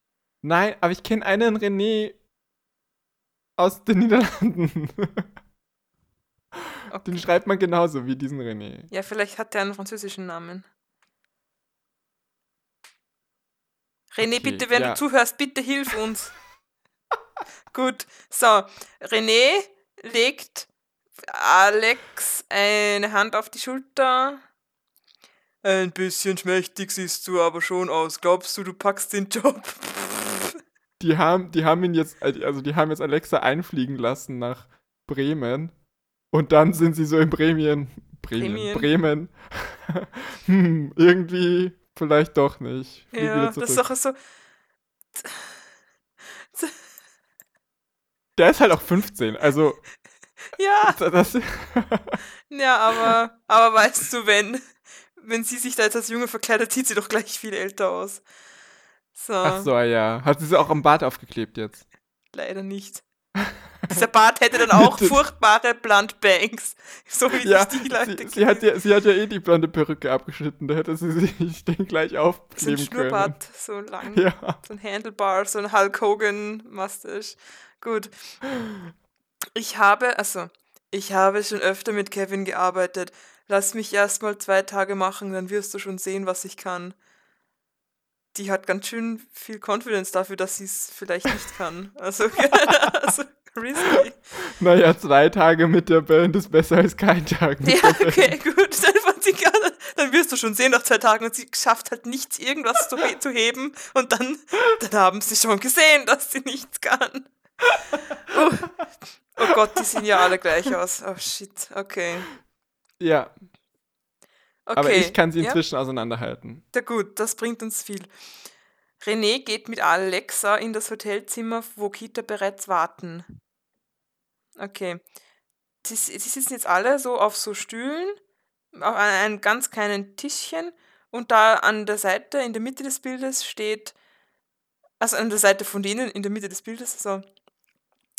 Nein, aber ich kenne einen René aus den Niederlanden. Okay. Den schreibt man genauso wie diesen René. Ja, vielleicht hat der einen französischen Namen. René, okay, bitte, wenn ja. du zuhörst, bitte hilf uns. Gut, so. René legt Alex eine Hand auf die Schulter. Ein bisschen schmächtig siehst du aber schon aus. Glaubst du, du packst den Job? Die haben, die haben ihn jetzt, also die haben jetzt Alexa einfliegen lassen nach Bremen. Und dann sind sie so in Bremen. Bremen. Bremen. hm, irgendwie vielleicht doch nicht. Flieg ja, das ist doch so. Der ist halt auch 15, also. Ja. Das, ja, aber, aber weißt du, wenn, wenn sie sich da jetzt als Junge verkleidet, sieht sie doch gleich viel älter aus. So. Ach so, ja. Hat sie sie auch am Bart aufgeklebt jetzt? Leider nicht. Dieser Bart hätte dann auch furchtbare Blunt Bangs. So wie ja, die Leute sie, sie, hat ja, sie hat ja eh die blonde Perücke abgeschnitten. Da hätte sie sich den gleich aufkleben so ein Schnurrbart, so lang. Ja. So ein Handlebar, so ein Hulk Hogan Mustache. Gut. Ich habe, also, ich habe schon öfter mit Kevin gearbeitet. Lass mich erstmal zwei Tage machen, dann wirst du schon sehen, was ich kann die hat ganz schön viel Confidence dafür, dass sie es vielleicht nicht kann. Also, also risky. Naja, zwei Tage mit der Band ist besser als kein Tag mit ja, okay, gut. Dann, dann wirst du schon sehen nach zwei Tagen und sie schafft halt nichts, irgendwas zu, zu heben und dann, dann haben sie schon gesehen, dass sie nichts kann. Oh. oh Gott, die sehen ja alle gleich aus. Oh shit, okay. Ja, Okay. Aber ich kann sie inzwischen ja. auseinanderhalten. Ja gut, das bringt uns viel. René geht mit Alexa in das Hotelzimmer, wo Kita bereits warten. Okay. Sie, sie sitzen jetzt alle so auf so Stühlen, auf einem ganz kleinen Tischchen und da an der Seite, in der Mitte des Bildes steht, also an der Seite von denen, in der Mitte des Bildes, so,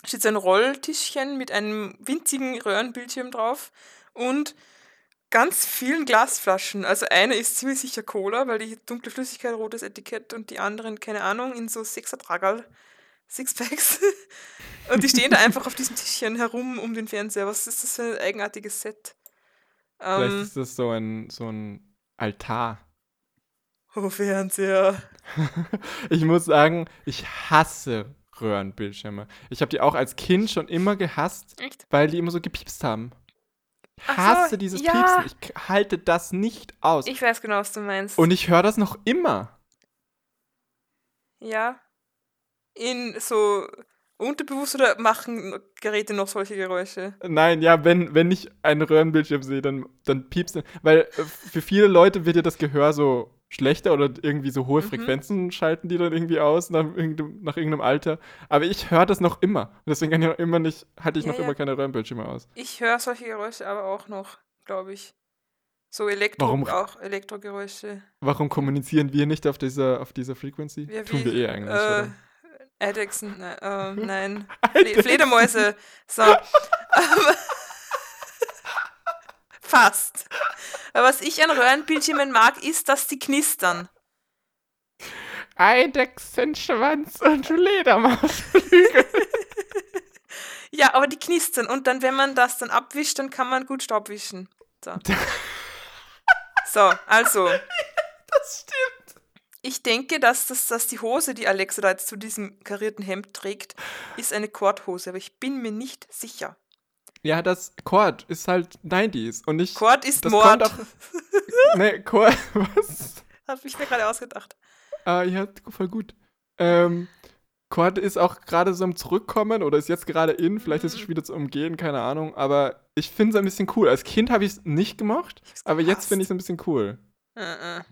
steht so ein Rolltischchen mit einem winzigen Röhrenbildschirm drauf und ganz vielen Glasflaschen. Also eine ist ziemlich sicher Cola, weil die dunkle Flüssigkeit, rotes Etikett und die anderen, keine Ahnung, in so Sechser-Tragal, Sixpacks. und die stehen da einfach auf diesem Tischchen herum um den Fernseher. Was ist das für ein eigenartiges Set? Vielleicht ähm, ist das so ein, so ein Altar. Oh, Fernseher. ich muss sagen, ich hasse Röhrenbildschirme. Ich habe die auch als Kind schon immer gehasst, Echt? weil die immer so gepiepst haben. Ich hasse so, dieses ja. Piepsen. Ich halte das nicht aus. Ich weiß genau, was du meinst. Und ich höre das noch immer. Ja. In so unterbewusst oder machen Geräte noch solche Geräusche? Nein, ja, wenn, wenn ich einen Röhrenbildschirm sehe, dann, dann piepst Weil äh, für viele Leute wird ja das Gehör so schlechter oder irgendwie so hohe mhm. Frequenzen schalten die dann irgendwie aus nach irgendeinem, nach irgendeinem Alter. Aber ich höre das noch immer. Deswegen kann ich noch immer nicht, halte ich ja, noch ja. immer keine Röhrenbildschirme aus. Ich höre solche Geräusche aber auch noch, glaube ich. So Elektro warum, auch Elektrogeräusche. Warum kommunizieren wir nicht auf dieser, auf dieser Frequency? Ja, Tun wir eh eigentlich, äh? Eidechsen, ne, äh, nein. Fle Fledermäuse. So. Fast. Was ich an Röhrenbildschirmen mag, ist, dass die knistern. Eidechsenschwanz und Fledermausflügel. ja, aber die knistern. Und dann, wenn man das dann abwischt, dann kann man gut Staub wischen. So, so also. Das stimmt. Ich denke, dass, das, dass die Hose, die Alexa da jetzt zu diesem karierten Hemd trägt, ist eine Kordhose, aber ich bin mir nicht sicher. Ja, das Chord ist halt 90s und nicht. Chord ist das Mord. Auch, ne, Chord, was? Hab ich mir gerade ausgedacht. Ah, ja, voll gut. Ähm, Chord ist auch gerade so am Zurückkommen oder ist jetzt gerade in, vielleicht ist es mhm. wieder zu umgehen, keine Ahnung, aber ich finde es ein bisschen cool. Als Kind habe ich es nicht gemocht, aber jetzt finde ich es ein bisschen cool. Uh -uh.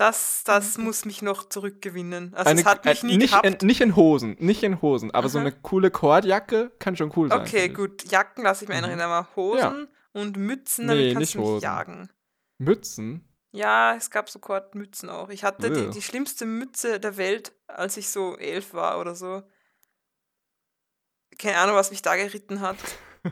Das, das mhm. muss mich noch zurückgewinnen. Also eine, es hat mich nie nicht, in, nicht in Hosen, nicht in Hosen, aber Aha. so eine coole Kordjacke kann schon cool sein. Okay, gut. Jacken lasse ich mir mhm. einreden, aber Hosen ja. und Mützen, damit nee, kannst nicht du mich jagen. Mützen? Ja, es gab so Kordmützen auch. Ich hatte die, die schlimmste Mütze der Welt, als ich so elf war oder so. Keine Ahnung, was mich da geritten hat.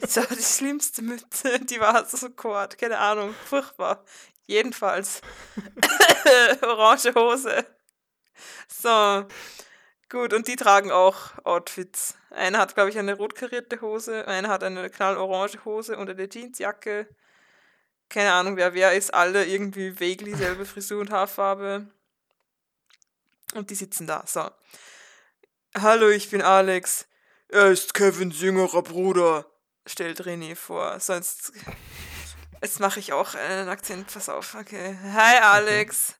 Das war die schlimmste Mütze, die war so Kord, keine Ahnung, furchtbar. Jedenfalls. Orange Hose. So. Gut, und die tragen auch Outfits. Einer hat, glaube ich, eine rot karierte Hose, einer hat eine knallorange Hose und eine Jeansjacke. Keine Ahnung, wer wer ist. Alle irgendwie vaguely selbe Frisur und Haarfarbe. Und die sitzen da. So. Hallo, ich bin Alex. Er ist Kevins jüngerer Bruder, stellt René vor. Sonst Jetzt mache ich auch einen Akzent, pass auf. Okay. Hi Alex. Okay.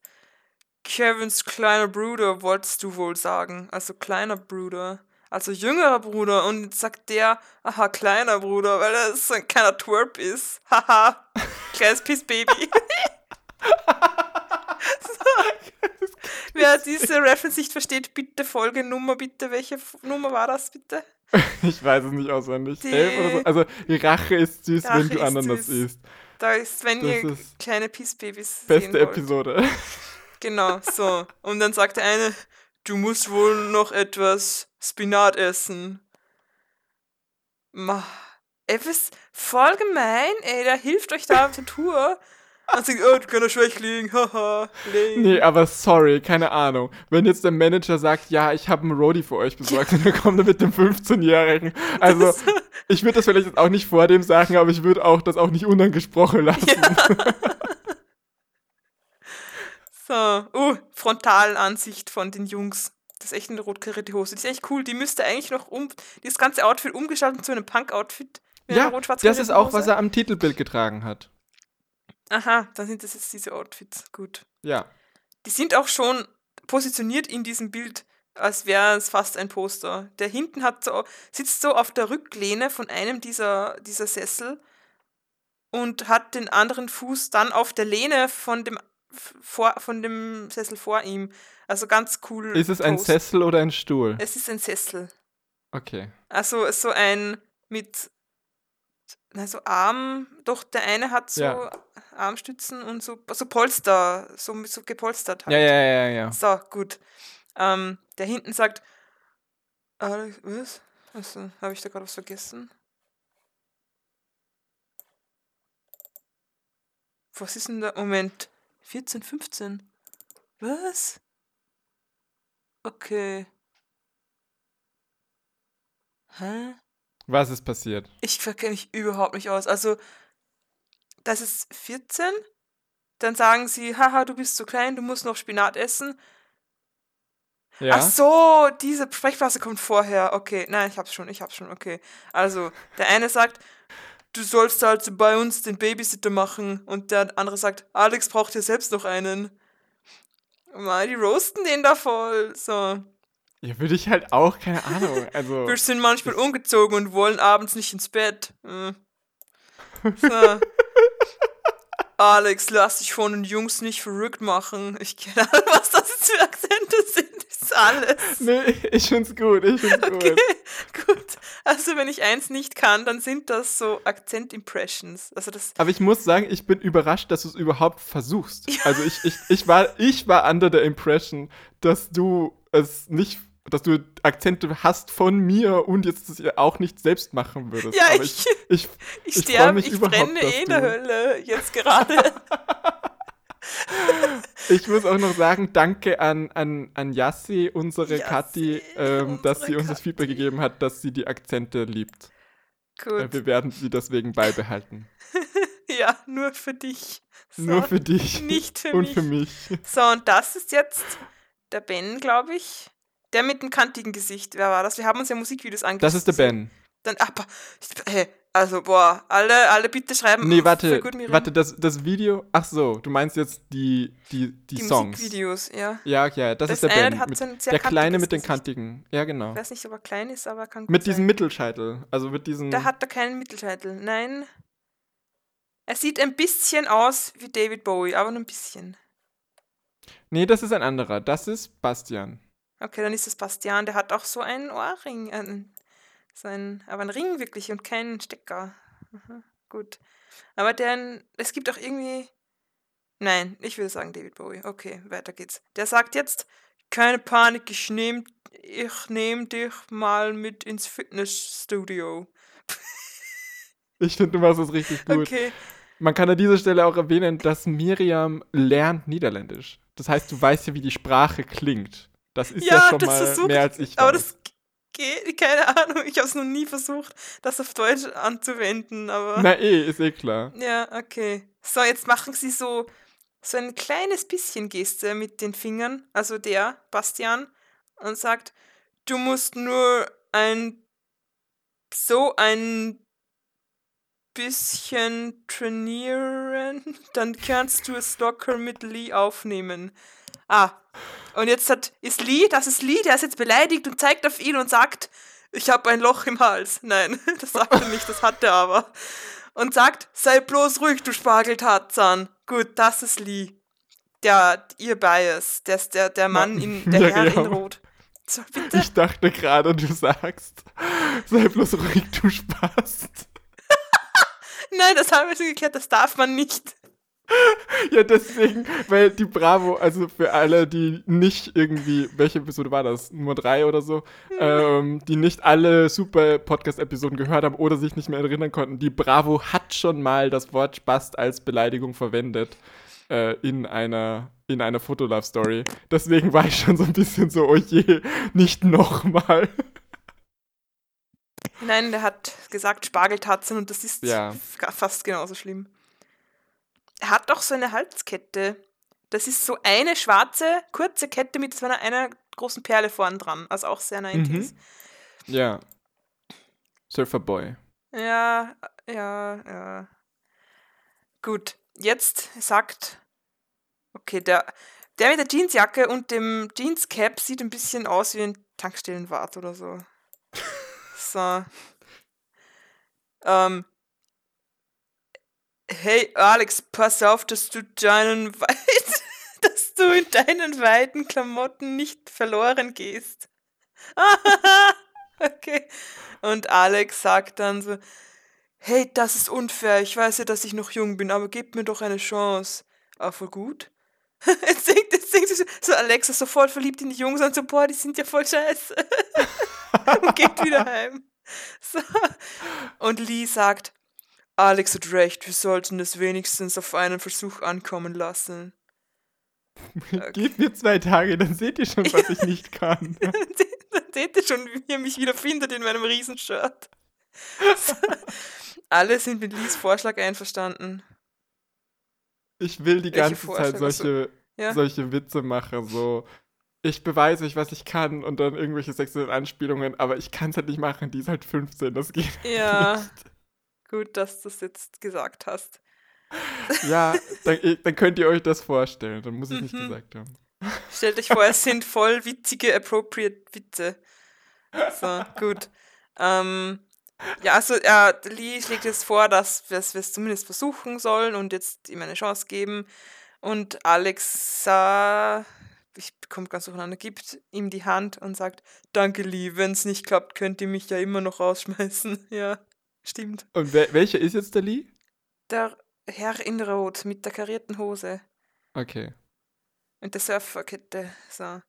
Kevins kleiner Bruder, wolltest du wohl sagen. Also kleiner Bruder. Also jüngerer Bruder. Und jetzt sagt der, aha, kleiner Bruder, weil er so ein kleiner Twerp ist. Haha. Kleines Pissbaby. so. Wer diese Reference nicht versteht, bitte Folgenummer, bitte. Welche Nummer war das, bitte? Ich weiß es nicht auswendig. Die Elf oder so. Also, die Rache ist süß, Rache wenn du Ananas isst. Da ist, wenn das ihr ist kleine Pissbabys Beste Episode. Genau, so. Und dann sagt der eine, du musst wohl noch etwas Spinat essen. Ma, ey, was voll gemein, ey, der hilft euch da auf der Tour. Sagt, oh, du kannst Schwächling, haha, Nee, aber sorry, keine Ahnung. Wenn jetzt der Manager sagt, ja, ich habe einen Roadie für euch besorgt und dann kommt er mit dem 15-Jährigen. Also, ich würde das vielleicht jetzt auch nicht vor dem sagen, aber ich würde auch das auch nicht unangesprochen lassen. Ja. so, uh, Frontalansicht von den Jungs. Das ist echt eine rotkarierte Hose. Die ist echt cool. Die müsste eigentlich noch um, das ganze Outfit umgestalten zu einem Punk-Outfit. Ja, das ist auch, was er am Titelbild getragen hat. Aha, dann sind das jetzt diese Outfits. Gut. Ja. Die sind auch schon positioniert in diesem Bild, als wäre es fast ein Poster. Der hinten hat so, sitzt so auf der Rücklehne von einem dieser, dieser Sessel und hat den anderen Fuß dann auf der Lehne von dem, vor, von dem Sessel vor ihm. Also ganz cool. Ist es Post. ein Sessel oder ein Stuhl? Es ist ein Sessel. Okay. Also so ein mit also Arm, doch der eine hat so ja. Armstützen und so, so Polster, so, so gepolstert halt. Ja, ja, ja, ja. So, gut. Ähm, der hinten sagt, Alex, was? Also, habe ich da gerade was vergessen? Was ist denn da? Moment. 14, 15. Was? Okay. Hä? Was ist passiert? Ich verkenne mich überhaupt nicht aus. Also, das ist 14. Dann sagen sie, haha, du bist zu klein, du musst noch Spinat essen. Ja. Ach so, diese Sprechphase kommt vorher. Okay, nein, ich hab's schon, ich hab's schon, okay. Also, der eine sagt, du sollst halt bei uns den Babysitter machen und der andere sagt, Alex braucht ja selbst noch einen. Mal, die roasten den da voll. So. Ja, würde ich halt auch, keine Ahnung. Also, Wir sind manchmal umgezogen und wollen abends nicht ins Bett. Hm. So. Alex, lass dich von den Jungs nicht verrückt machen. Ich kenne was das jetzt für Akzente sind. Das ist alles. Nee, ich find's gut, ich find's okay, gut. gut. Also wenn ich eins nicht kann, dann sind das so Akzent-Impressions. Also das Aber ich muss sagen, ich bin überrascht, dass du es überhaupt versuchst. Ja. Also ich, ich, ich, war, ich war under the impression, dass du es nicht dass du Akzente hast von mir und jetzt das auch nicht selbst machen würdest. Ja, Aber ich, ich, ich, ich sterbe, ich brenne eh in der Hölle jetzt gerade. ich muss auch noch sagen, danke an, an, an Yassi, unsere Yassi, Kathi, ähm, unsere dass sie uns das Feedback gegeben hat, dass sie die Akzente liebt. Gut. Äh, wir werden sie deswegen beibehalten. ja, nur für dich. So, nur für dich. Nicht für und mich. für mich. So, und das ist jetzt der Ben, glaube ich. Der mit dem kantigen Gesicht, wer war das? Wir haben uns ja Musikvideos angeschaut. Das ist der Ben. Dann, aber, hey, also, boah, alle, alle bitte schreiben. Nee, warte, warte, das, das Video, ach so, du meinst jetzt die, die, die, die Songs. Musikvideos, ja. Ja, ja, das, das ist der Ben. Mit, so der Kleine mit den kantigen, ja, genau. Ich weiß nicht, ob er klein ist, aber kann Mit diesem sein. Mittelscheitel, also mit diesem... Der hat da keinen Mittelscheitel, nein. Er sieht ein bisschen aus wie David Bowie, aber nur ein bisschen. Nee, das ist ein anderer, das ist Bastian. Okay, dann ist es Bastian. Der hat auch so einen Ohrring. Äh, so ein, aber ein Ring wirklich und keinen Stecker. Aha, gut. Aber der, es gibt auch irgendwie. Nein, ich würde sagen David Bowie. Okay, weiter geht's. Der sagt jetzt, keine Panik, ich nehme ich nehm dich mal mit ins Fitnessstudio. ich finde, du machst das richtig gut. Okay. Man kann an dieser Stelle auch erwähnen, dass Miriam lernt Niederländisch. Das heißt, du weißt ja, wie die Sprache klingt. Das ist ja, ja schon mal versucht, mehr als ich. Aber das geht, keine Ahnung. Ich habe es noch nie versucht, das auf Deutsch anzuwenden. Aber Na eh, ist eh klar. Ja, okay. So, jetzt machen sie so, so ein kleines bisschen Geste mit den Fingern, also der, Bastian, und sagt, du musst nur ein so ein bisschen trainieren, dann kannst du es locker mit Lee aufnehmen. Ah, und jetzt hat, ist Lee, das ist Lee, der ist jetzt beleidigt und zeigt auf ihn und sagt, ich habe ein Loch im Hals. Nein, das sagt er nicht, das hat er aber. Und sagt, sei bloß ruhig, du Spargeltarzan. Gut, das ist Lee. Der, ihr Bias, der der, der Mann in, der ja, Herr genau. in Rot. So? Ich dachte gerade, du sagst, sei bloß ruhig, du Spast. Nein, das haben wir schon geklärt, das darf man nicht. ja, deswegen, weil die Bravo, also für alle, die nicht irgendwie, welche Episode war das? Nummer drei oder so, ähm, die nicht alle super Podcast-Episoden gehört haben oder sich nicht mehr erinnern konnten, die Bravo hat schon mal das Wort Spast als Beleidigung verwendet äh, in einer in einer Fotolove-Story. Deswegen war ich schon so ein bisschen so, oh je, nicht nochmal. Nein, der hat gesagt Spargeltatzen und das ist ja. fast genauso schlimm. Er hat doch so eine Halskette. Das ist so eine schwarze, kurze Kette mit so einer, einer großen Perle vorn dran. Also auch sehr 90s. Mhm. Ja. Surferboy. Ja, ja, ja. Gut, jetzt sagt. Okay, der, der mit der Jeansjacke und dem Jeanscap sieht ein bisschen aus wie ein Tankstellenwart oder so. so. Ähm, Hey Alex, pass auf, dass du deinen weit, dass du in deinen weiten Klamotten nicht verloren gehst. okay. Und Alex sagt dann so, hey, das ist unfair. Ich weiß ja, dass ich noch jung bin, aber gib mir doch eine Chance. Ah, voll gut. Jetzt denkt, jetzt denkt so, Alexa sofort verliebt in die Jungs und so, boah, die sind ja voll scheiße. und geht wieder heim. So. Und Lee sagt, Alex hat recht, wir sollten es wenigstens auf einen Versuch ankommen lassen. Okay. Gebt mir zwei Tage, dann seht ihr schon, was ich nicht kann. dann seht ihr schon, wie ihr mich wieder findet in meinem Riesenshirt. Alle sind mit Lees Vorschlag einverstanden. Ich will die ganze Zeit solche, ja? solche Witze machen, so ich beweise euch, was ich kann und dann irgendwelche sexuellen Anspielungen, aber ich kann es halt nicht machen, die ist halt 15, das geht ja. nicht. Gut, dass du es jetzt gesagt hast. Ja, dann, dann, könnt ihr euch das vorstellen, dann muss ich mhm. nicht gesagt haben. Stellt euch vor, es sind voll witzige, appropriate Witze. So, gut. Ähm, ja, also ja, Lee schlägt jetzt vor, dass wir es zumindest versuchen sollen und jetzt ihm eine Chance geben. Und Alexa, ich bekomme ganz durcheinander, gibt ihm die Hand und sagt, danke Lee, wenn es nicht klappt, könnt ihr mich ja immer noch rausschmeißen. Ja, stimmt. Und wer, welcher ist jetzt der Lee? Der Herr in Rot mit der karierten Hose. Okay. Und der Surferkette. So.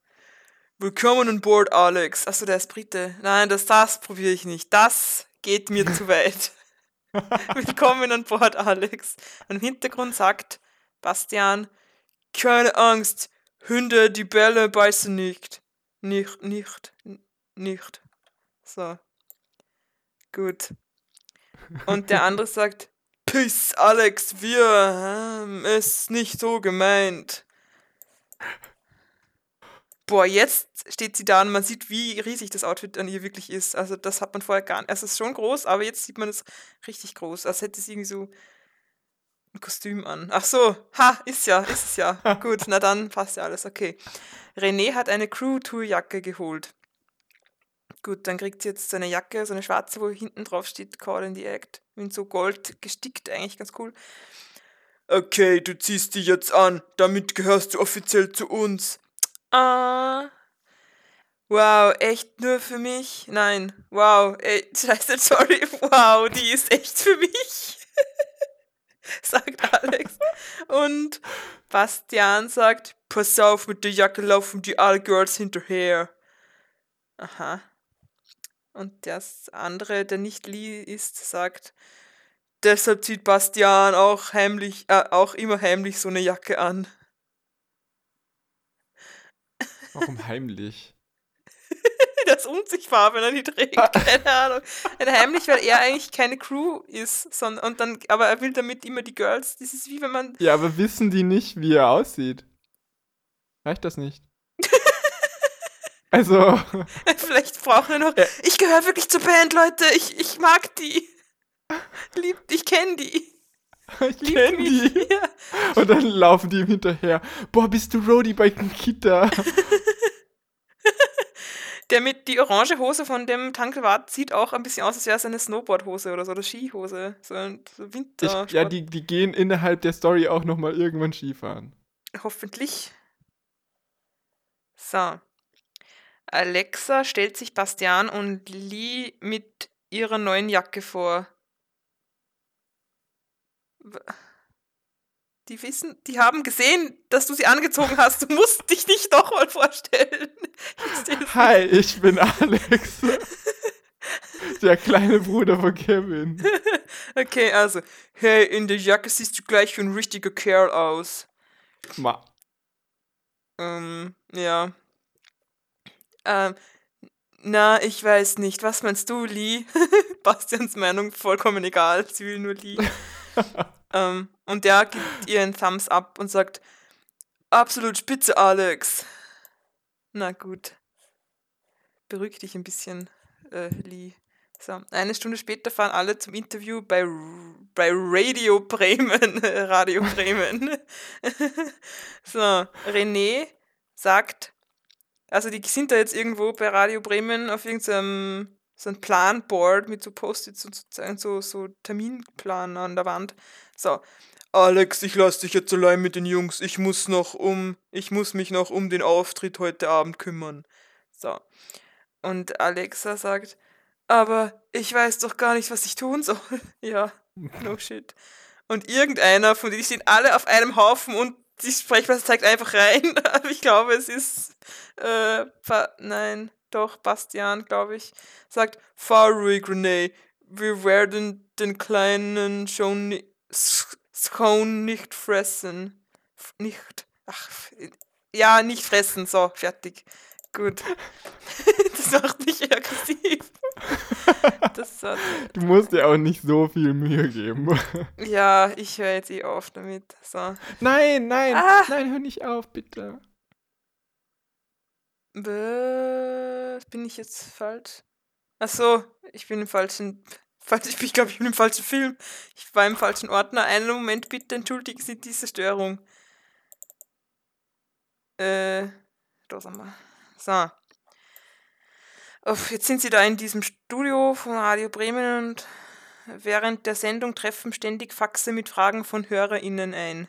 Willkommen an Bord, Alex. Achso, der ist Brite. Nein, das, das probiere ich nicht. Das geht mir zu weit. Willkommen an Bord, Alex. Und im Hintergrund sagt Bastian, keine Angst, Hunde, die Bälle beißen nicht. Nicht, nicht, nicht. So. Gut. Und der andere sagt, Peace, Alex, wir haben es nicht so gemeint. Boah, jetzt steht sie da und man sieht, wie riesig das Outfit an ihr wirklich ist. Also das hat man vorher gar nicht. Es ist schon groß, aber jetzt sieht man es richtig groß. Als hätte sie irgendwie so ein Kostüm an. Ach so, ha, ist ja, ist es ja. Gut, na dann passt ja alles, okay. René hat eine Crew-Tour-Jacke geholt. Gut, dann kriegt sie jetzt so eine Jacke, so eine schwarze, wo hinten drauf steht Call in the Act. In so Gold gestickt, eigentlich ganz cool. Okay, du ziehst die jetzt an, damit gehörst du offiziell zu uns. Ah. Wow, echt nur für mich? Nein. Wow, ey, scheiße, sorry. Wow, die ist echt für mich. sagt Alex. Und Bastian sagt, pass auf, mit der Jacke laufen die All Girls hinterher. Aha. Und das andere, der nicht Lee ist, sagt, deshalb zieht Bastian auch heimlich, äh, auch immer heimlich so eine Jacke an. Warum heimlich? das unsichtbar, wenn er die trägt. Keine Ahnung. Heimlich, weil er eigentlich keine Crew ist, sondern und dann, aber er will damit immer die Girls. Das ist wie wenn man. Ja, aber wissen die nicht, wie er aussieht? Reicht das nicht? Also. Vielleicht brauchen wir noch. Ja. Ich gehöre wirklich zur Band, Leute. Ich, ich mag die. Liebt, ich kenne die. Ich kenne die. Ja. Und dann laufen die ihm hinterher. Boah, bist du Rody bei Kita? Der mit die orange Hose von dem Tankelwart sieht auch ein bisschen aus, als wäre es eine Snowboardhose oder so, oder Skihose. So ein so Winter. Ich, ja, die, die gehen innerhalb der Story auch nochmal irgendwann Skifahren. Hoffentlich. So. Alexa stellt sich Bastian und Lee mit ihrer neuen Jacke vor. Die wissen, die haben gesehen, dass du sie angezogen hast. Du musst dich nicht nochmal vorstellen. Hi, ich bin Alex. Der kleine Bruder von Kevin. Okay, also, hey, in der Jacke siehst du gleich wie ein richtiger Kerl aus. Ma. Ähm, ja. Ähm, na, ich weiß nicht. Was meinst du, Lee? Bastians Meinung vollkommen egal. Sie will nur Lee. ähm, und der gibt ihr einen Thumbs up und sagt, absolut spitze, Alex. Na gut. Beruhig dich ein bisschen, äh, Lee. So, eine Stunde später fahren alle zum Interview bei, bei Radio Bremen. Radio Bremen. so, René sagt, also die sind da jetzt irgendwo bei Radio Bremen auf irgendeinem so ein Planboard mit so Post-its und so, so Terminplan an der Wand. So, Alex, ich lass dich jetzt allein mit den Jungs. Ich muss noch um, ich muss mich noch um den Auftritt heute Abend kümmern. So. Und Alexa sagt, aber ich weiß doch gar nicht, was ich tun soll. ja, no shit. Und irgendeiner von denen stehen alle auf einem Haufen und die Sprechblase zeigt einfach rein. Ich glaube, es ist, äh, nein, doch, Bastian, glaube ich, sagt, fahr ruhig, René, wir werden den kleinen schon nicht fressen. Nicht, ach, ja, nicht fressen, so, fertig. Gut. das macht mich aggressiv. Das hat, du musst dir auch nicht so viel Mühe geben. ja, ich höre jetzt eh auf damit. So. Nein, nein, ah. nein, hör nicht auf, bitte. bin ich jetzt falsch? Ach so, ich bin im falschen. Falsch, ich bin, glaube ich, bin im falschen Film. Ich war im falschen Ordner. Einen Moment bitte, entschuldigen Sie diese Störung. Äh, da sind wir. So. Jetzt sind sie da in diesem Studio von Radio Bremen und während der Sendung treffen ständig Faxe mit Fragen von HörerInnen ein.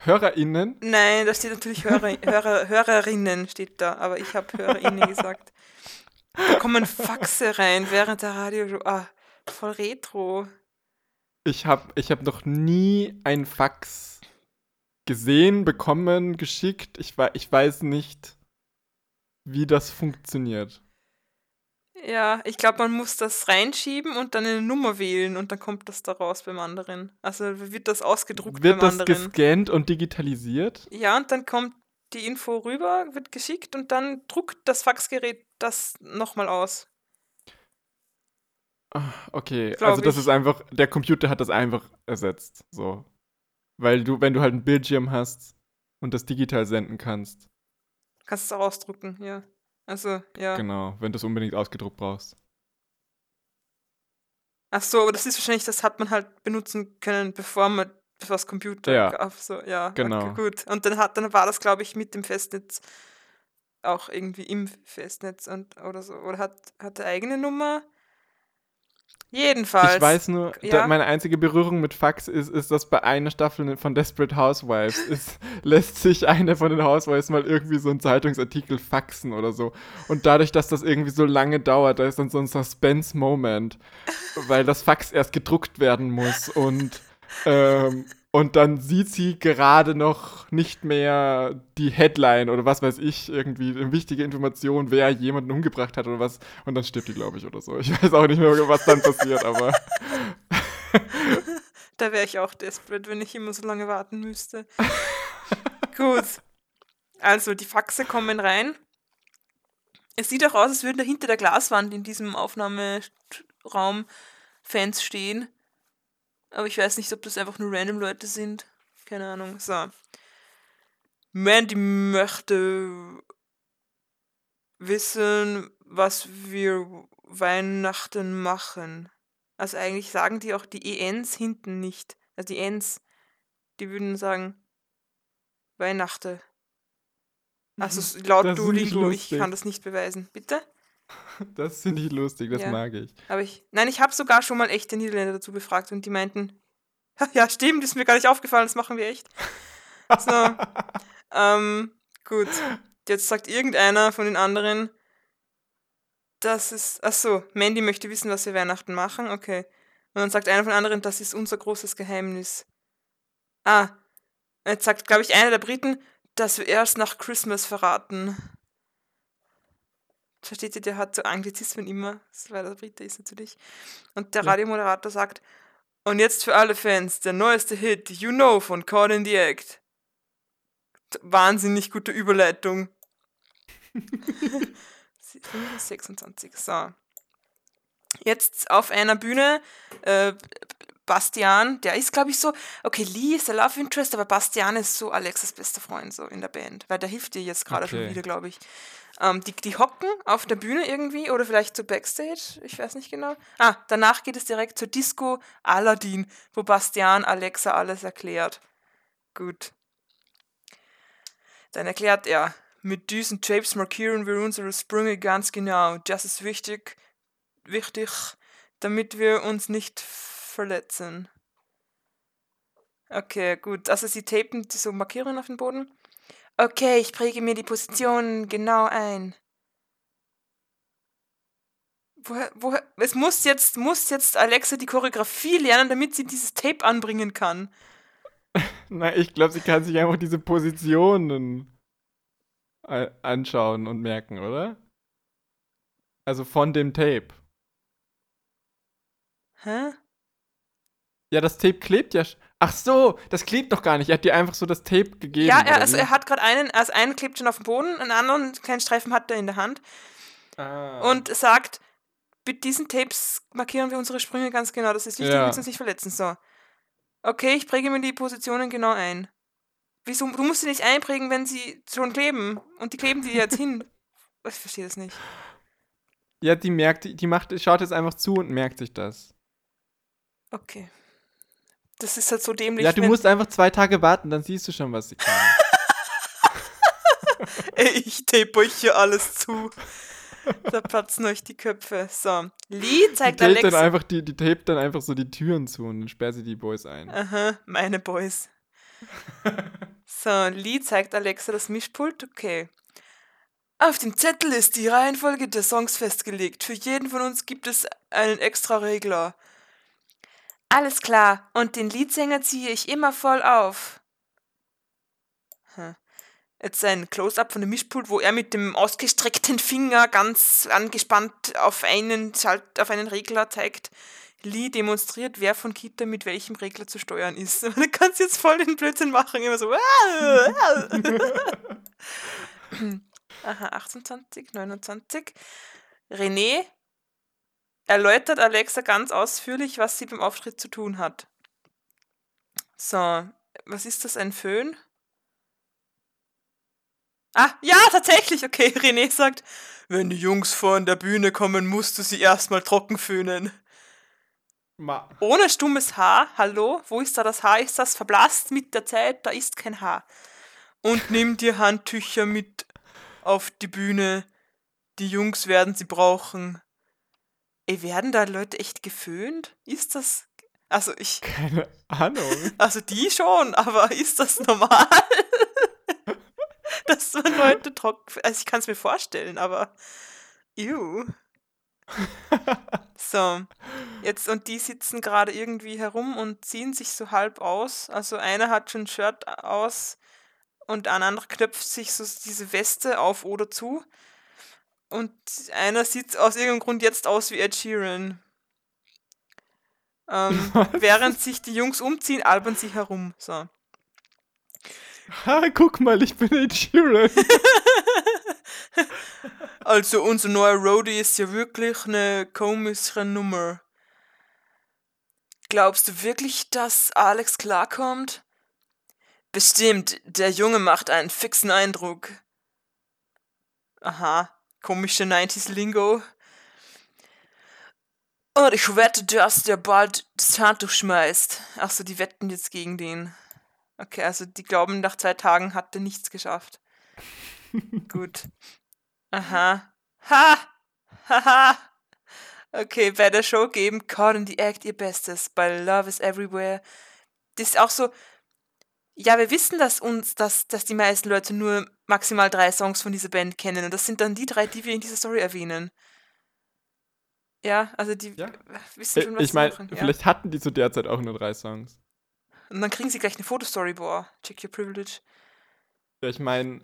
HörerInnen? Nein, da steht natürlich Hörer, Hörer, Hörerinnen steht da, aber ich habe HörerInnen gesagt. Da kommen Faxe rein während der Radio. Ah, voll retro. Ich habe ich hab noch nie ein Fax gesehen, bekommen, geschickt. Ich, ich weiß nicht, wie das funktioniert. Ja, ich glaube, man muss das reinschieben und dann eine Nummer wählen und dann kommt das da raus beim anderen. Also wird das ausgedruckt wird beim anderen. Wird das gescannt und digitalisiert? Ja, und dann kommt die Info rüber, wird geschickt und dann druckt das Faxgerät das nochmal aus. Ah, okay, Glaub also das ich. ist einfach, der Computer hat das einfach ersetzt, so. Weil du, wenn du halt ein Bildschirm hast und das digital senden kannst. Kannst du es auch ausdrucken, ja. Also, ja. Genau, wenn du es unbedingt ausgedruckt brauchst. Ach so, aber das ist wahrscheinlich, das hat man halt benutzen können, bevor man bevor das Computer ja. gab. So, ja, genau. Okay, gut. Und dann hat, dann war das, glaube ich, mit dem Festnetz auch irgendwie im Festnetz und oder so. Oder hat, hat er eigene Nummer? Jedenfalls. Ich weiß nur, ja? meine einzige Berührung mit Fax ist, ist, dass bei einer Staffel von Desperate Housewives ist, lässt sich eine von den Housewives mal irgendwie so einen Zeitungsartikel faxen oder so. Und dadurch, dass das irgendwie so lange dauert, da ist dann so ein Suspense-Moment, weil das Fax erst gedruckt werden muss und ähm, und dann sieht sie gerade noch nicht mehr die Headline oder was weiß ich, irgendwie eine wichtige Information, wer jemanden umgebracht hat oder was. Und dann stirbt die, glaube ich, oder so. Ich weiß auch nicht mehr, was dann passiert, aber. da wäre ich auch desperate, wenn ich immer so lange warten müsste. Gut. Also, die Faxe kommen rein. Es sieht auch aus, als würden da hinter der Glaswand in diesem Aufnahmeraum Fans stehen aber ich weiß nicht, ob das einfach nur random Leute sind. Keine Ahnung. So. Mandy möchte wissen, was wir Weihnachten machen. Also eigentlich sagen die auch die ENs hinten nicht. Also die Ens, die würden sagen Weihnachten. Also laut Duolingo, ich kann das nicht beweisen. Bitte? Das finde ich lustig, das ja. mag ich. Aber ich. Nein, ich habe sogar schon mal echte Niederländer dazu befragt und die meinten, ja, stimmt, ist mir gar nicht aufgefallen, das machen wir echt. So. ähm, gut. Jetzt sagt irgendeiner von den anderen, das ist. Achso, Mandy möchte wissen, was wir Weihnachten machen. Okay. Und dann sagt einer von den anderen, das ist unser großes Geheimnis. Ah. Jetzt sagt, glaube ich, einer der Briten, dass wir erst nach Christmas verraten. Versteht ihr, der hat so Anglizismen immer, weil der Brite ist natürlich. Und der ja. Radiomoderator sagt, und jetzt für alle Fans, der neueste Hit, You Know von Caught in the Act. Wahnsinnig gute Überleitung. 26, so. Jetzt auf einer Bühne, äh, Bastian, der ist, glaube ich, so, okay, Lee ist der Love Interest, aber Bastian ist so Alexas bester Freund so in der Band, weil der hilft dir jetzt gerade okay. schon wieder, glaube ich. Ähm, die, die hocken auf der Bühne irgendwie oder vielleicht zu Backstage, ich weiß nicht genau. Ah, danach geht es direkt zur Disco Aladdin, wo Bastian Alexa alles erklärt. Gut. Dann erklärt er, mit diesen Tapes markieren wir unsere Sprünge ganz genau. Das ist wichtig, wichtig, damit wir uns nicht verletzen. Okay, gut. Also sie tapen so Markierungen auf den Boden Okay, ich präge mir die Position genau ein. Woher, woher, es muss jetzt, muss jetzt Alexa die Choreografie lernen, damit sie dieses Tape anbringen kann. Nein, ich glaube, sie kann sich einfach diese Positionen anschauen und merken, oder? Also von dem Tape. Hä? Ja, das Tape klebt ja. Ach so, das klebt doch gar nicht. Er hat dir einfach so das Tape gegeben. Ja, er, also er hat gerade einen, also einen klebt schon auf dem Boden, einen anderen kleinen Streifen hat er in der Hand. Ah. Und sagt, mit diesen Tapes markieren wir unsere Sprünge ganz genau. Das ist wichtig, ja. wir müssen uns nicht verletzen. So. Okay, ich präge mir die Positionen genau ein. Wieso? Du musst sie nicht einprägen, wenn sie schon kleben. Und die kleben die jetzt hin. Ich verstehe das nicht. Ja, die merkt, die macht, schaut jetzt einfach zu und merkt sich das. Okay. Das ist halt so dämlich. Ja, du musst einfach zwei Tage warten, dann siehst du schon, was sie kann. Ey, ich tape euch hier alles zu. Da platzen euch die Köpfe. So. Lee zeigt die Alexa. Dann einfach, die, die tapet dann einfach so die Türen zu und dann sperrt sie die Boys ein. Aha, meine Boys. so, Lee zeigt Alexa das Mischpult. Okay. Auf dem Zettel ist die Reihenfolge der Songs festgelegt. Für jeden von uns gibt es einen extra Regler. Alles klar, und den Leadsänger ziehe ich immer voll auf. Jetzt ein Close-up von dem Mischpult, wo er mit dem ausgestreckten Finger ganz angespannt auf einen, Schalt auf einen Regler zeigt. Lee demonstriert, wer von Kita mit welchem Regler zu steuern ist. Du kannst jetzt voll den Blödsinn machen, immer so. Aha, 28, 29. René erläutert Alexa ganz ausführlich, was sie beim Auftritt zu tun hat. So, was ist das, ein Föhn? Ah, ja, tatsächlich. Okay, René sagt, wenn die Jungs vor der Bühne kommen, musst du sie erstmal trocken föhnen. Ma. Ohne stummes Haar, hallo, wo ist da das Haar? Ist das verblasst mit der Zeit? Da ist kein Haar. Und nimm dir Handtücher mit auf die Bühne. Die Jungs werden sie brauchen. Ey, werden da Leute echt geföhnt? Ist das. Also ich. Keine Ahnung. Also die schon, aber ist das normal? Dass man Leute trocken. Also ich kann es mir vorstellen, aber. Ew. so, jetzt und die sitzen gerade irgendwie herum und ziehen sich so halb aus. Also einer hat schon ein Shirt aus und ein anderer knöpft sich so diese Weste auf oder zu. Und einer sieht aus irgendeinem Grund jetzt aus wie Ed Sheeran. Ähm, während sich die Jungs umziehen, albern sie herum. So. Ha, guck mal, ich bin Ed Sheeran. also unser neuer Roadie ist ja wirklich eine komische Nummer. Glaubst du wirklich, dass Alex klarkommt? Bestimmt, der Junge macht einen fixen Eindruck. Aha, komische 90s Lingo. Und ich wette, dass der bald das Handtuch schmeißt. Achso, die wetten jetzt gegen den. Okay, also die glauben, nach zwei Tagen hat er nichts geschafft. Gut. Aha. Ha! Haha! okay, bei der Show geben Caught in the Act ihr Bestes. Bei Love is Everywhere. Das ist auch so, ja, wir wissen, dass uns, dass, dass die meisten Leute nur maximal drei Songs von dieser Band kennen. Und das sind dann die drei, die wir in dieser Story erwähnen. Ja, also die ja. wissen schon, was Ich meine, ja. vielleicht hatten die zu der Zeit auch nur drei Songs. Und dann kriegen sie gleich eine Fotostory, boah, check your privilege. Ja, ich meine,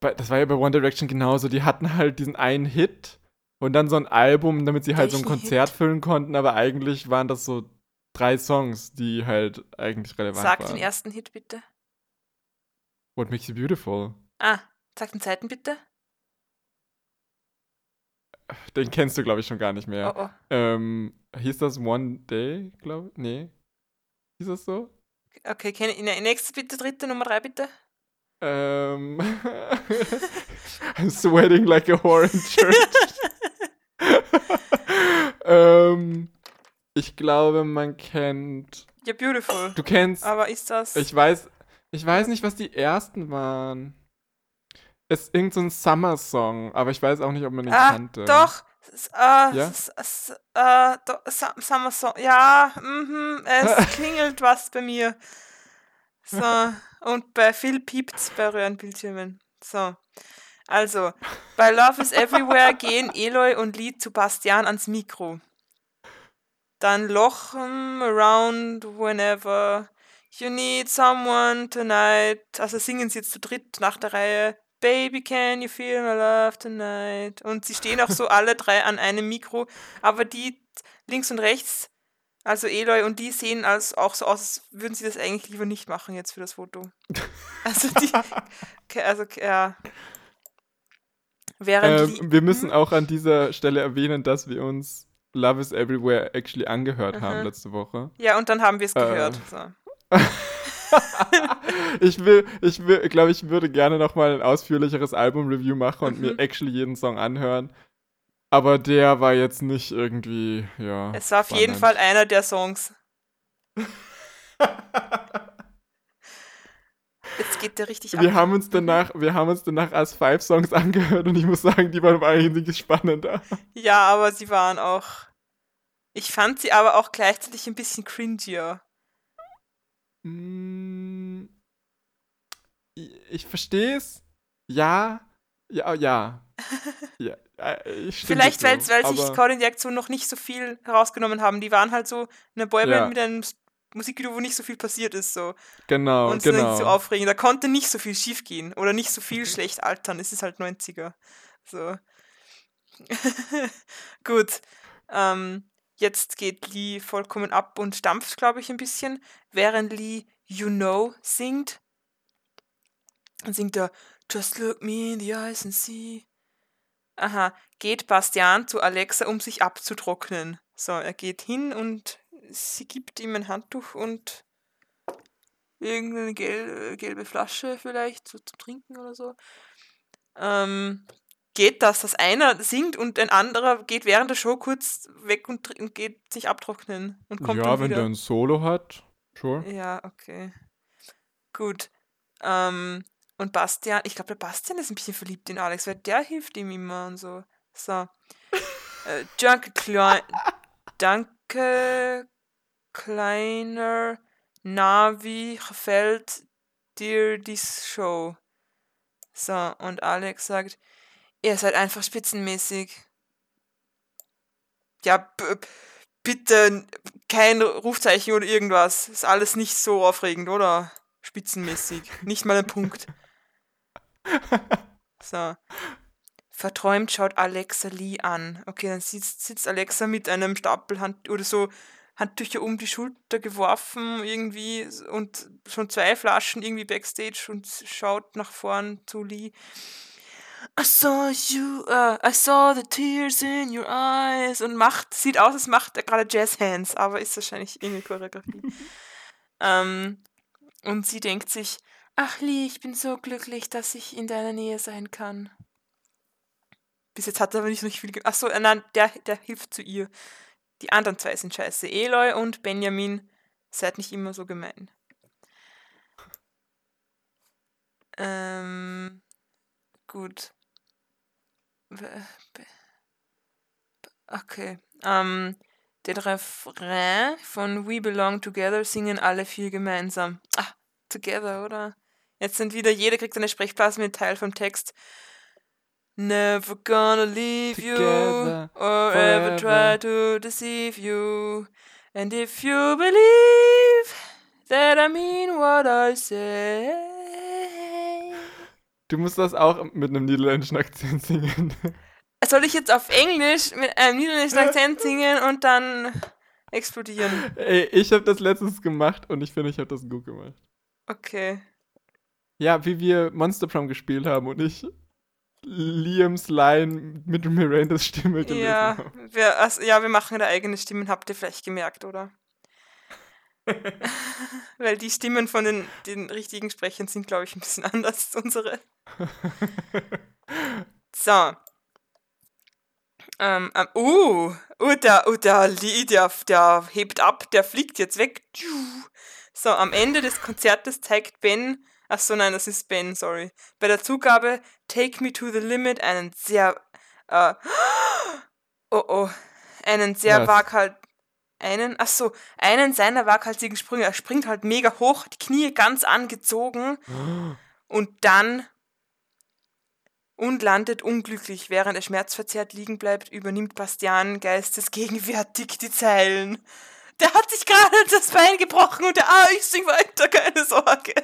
das war ja bei One Direction genauso. Die hatten halt diesen einen Hit und dann so ein Album, damit sie halt Welchen so ein Konzert Hit? füllen konnten, aber eigentlich waren das so drei Songs, die halt eigentlich relevant sag waren. Sag den ersten Hit bitte. What Makes You Beautiful. Ah, sag den zweiten bitte. Den kennst du, glaube ich, schon gar nicht mehr. Oh, oh. Ähm, hieß das One Day, glaube ich? Nee. Hieß das so? Okay, kenn, nächste bitte, dritte, Nummer drei bitte. Ähm. I'm sweating like a whore in church. ähm. Ich glaube, man kennt. Ja, beautiful. Du kennst. Aber ist das. Ich weiß. Ich weiß nicht, was die ersten waren. Es ist irgendein so Summer-Song, aber ich weiß auch nicht, ob man ihn ah, kannte. Doch. Äh, ja? Äh, Summer Song. Ja, mhm, es klingelt was bei mir. So. Und bei Phil piept's bei Röhrenbildschirmen. So. Also, bei Love is Everywhere gehen Eloy und Lee zu Bastian ans Mikro. Dann Lochen, Around, Whenever, You Need Someone Tonight. Also singen sie jetzt zu dritt nach der Reihe. Baby, can you feel my love tonight? Und sie stehen auch so alle drei an einem Mikro, aber die links und rechts, also Eloy und die sehen als, auch so aus, als würden sie das eigentlich lieber nicht machen jetzt für das Foto. Also die, also ja. Während ähm, wir müssen hm? auch an dieser Stelle erwähnen, dass wir uns Love is Everywhere actually angehört Aha. haben letzte Woche. Ja, und dann haben wir es gehört. Äh. So. ich will, ich will, glaube ich, würde gerne noch mal ein ausführlicheres Album-Review machen und mhm. mir actually jeden Song anhören. Aber der war jetzt nicht irgendwie, ja. Es war auf spannend. jeden Fall einer der Songs. Jetzt geht der richtig wir ab. Haben uns danach, wir haben uns danach als Five Songs angehört und ich muss sagen, die waren eigentlich spannender. Ja, aber sie waren auch. Ich fand sie aber auch gleichzeitig ein bisschen cringier. Mm, ich verstehe es. Ja. Ja, ja. ja Vielleicht, weil, so, weil sich Colin die Aktion noch nicht so viel herausgenommen haben. Die waren halt so eine Boyband ja. mit einem Musikvideo, wo nicht so viel passiert ist. So. Genau, und genau. nicht so aufregend. Da konnte nicht so viel schief gehen oder nicht so viel schlecht altern. Es ist halt 90er. So. Gut. Ähm, jetzt geht Lee vollkommen ab und stampft, glaube ich, ein bisschen, während Lee You Know singt. Dann singt er Just look me in the eyes and see. Aha, geht Bastian zu Alexa, um sich abzutrocknen. So, er geht hin und sie gibt ihm ein Handtuch und irgendeine gel gelbe Flasche vielleicht so zum Trinken oder so. Ähm, geht das, dass einer singt und ein anderer geht während der Show kurz weg und, und geht sich abtrocknen und kommt Ja, wenn der ein Solo hat, sure. Ja, okay. Gut. Ähm, und Bastian, ich glaube, der Bastian ist ein bisschen verliebt in Alex, weil der hilft ihm immer und so. So. äh, Danke, Klein. Danke, kleiner Navi, gefällt dir die Show? So, und Alex sagt, ihr seid einfach spitzenmäßig. Ja, bitte kein Rufzeichen oder irgendwas. Ist alles nicht so aufregend, oder? Spitzenmäßig. Nicht mal ein Punkt. So. Verträumt schaut Alexa Lee an. Okay, dann sitzt, sitzt Alexa mit einem Stapel Hand oder so Handtücher um die Schulter geworfen irgendwie und schon zwei Flaschen irgendwie backstage und schaut nach vorn zu Lee. I saw you, uh, I saw the tears in your eyes und macht, sieht aus, als macht er gerade Jazz Hands, aber ist wahrscheinlich irgendwie Choreografie. ähm, und sie denkt sich, ach Lee, ich bin so glücklich, dass ich in deiner Nähe sein kann. Bis jetzt hat er aber nicht so viel. Achso, äh, nein, der, der hilft zu ihr. Die anderen zwei sind scheiße. Eloy und Benjamin, seid nicht immer so gemein. Ähm, gut. Okay. Ähm, den Refrain von We Belong Together singen alle vier gemeinsam. Ah, Together, oder? Jetzt sind wieder, jeder kriegt eine Sprechblase mit Teil vom Text. Never gonna leave Together, you or forever. ever try to deceive you. And if you believe that I mean what I say. Du musst das auch mit einem niederländischen Akzent singen. Soll ich jetzt auf Englisch mit einem niederländischen Akzent singen und dann explodieren? Ey, ich habe das letztens gemacht und ich finde, ich habe das gut gemacht. Okay. Ja, wie wir Monster Prom gespielt haben und ich Liams Line mit Mirandas Stimme gelesen ja, Wir, also, ja, wir machen da eigene Stimmen, habt ihr vielleicht gemerkt, oder? Weil die Stimmen von den, den richtigen Sprechern sind, glaube ich, ein bisschen anders als unsere. so. Ähm, ähm, uh, uh, der, uh, der der, der hebt ab, der fliegt jetzt weg. So, am Ende des Konzertes zeigt Ben Ach so, nein, das ist Ben, sorry. Bei der Zugabe Take Me to the Limit einen sehr, äh, oh oh, einen sehr waghalsigen, einen, ach so, einen seiner waghalsigen Sprünge. Er springt halt mega hoch, die Knie ganz angezogen und dann und landet unglücklich, während er schmerzverzerrt liegen bleibt, übernimmt Bastian geistesgegenwärtig die Zeilen. Der hat sich gerade das Bein gebrochen und der, ah, ich sing weiter, keine Sorge.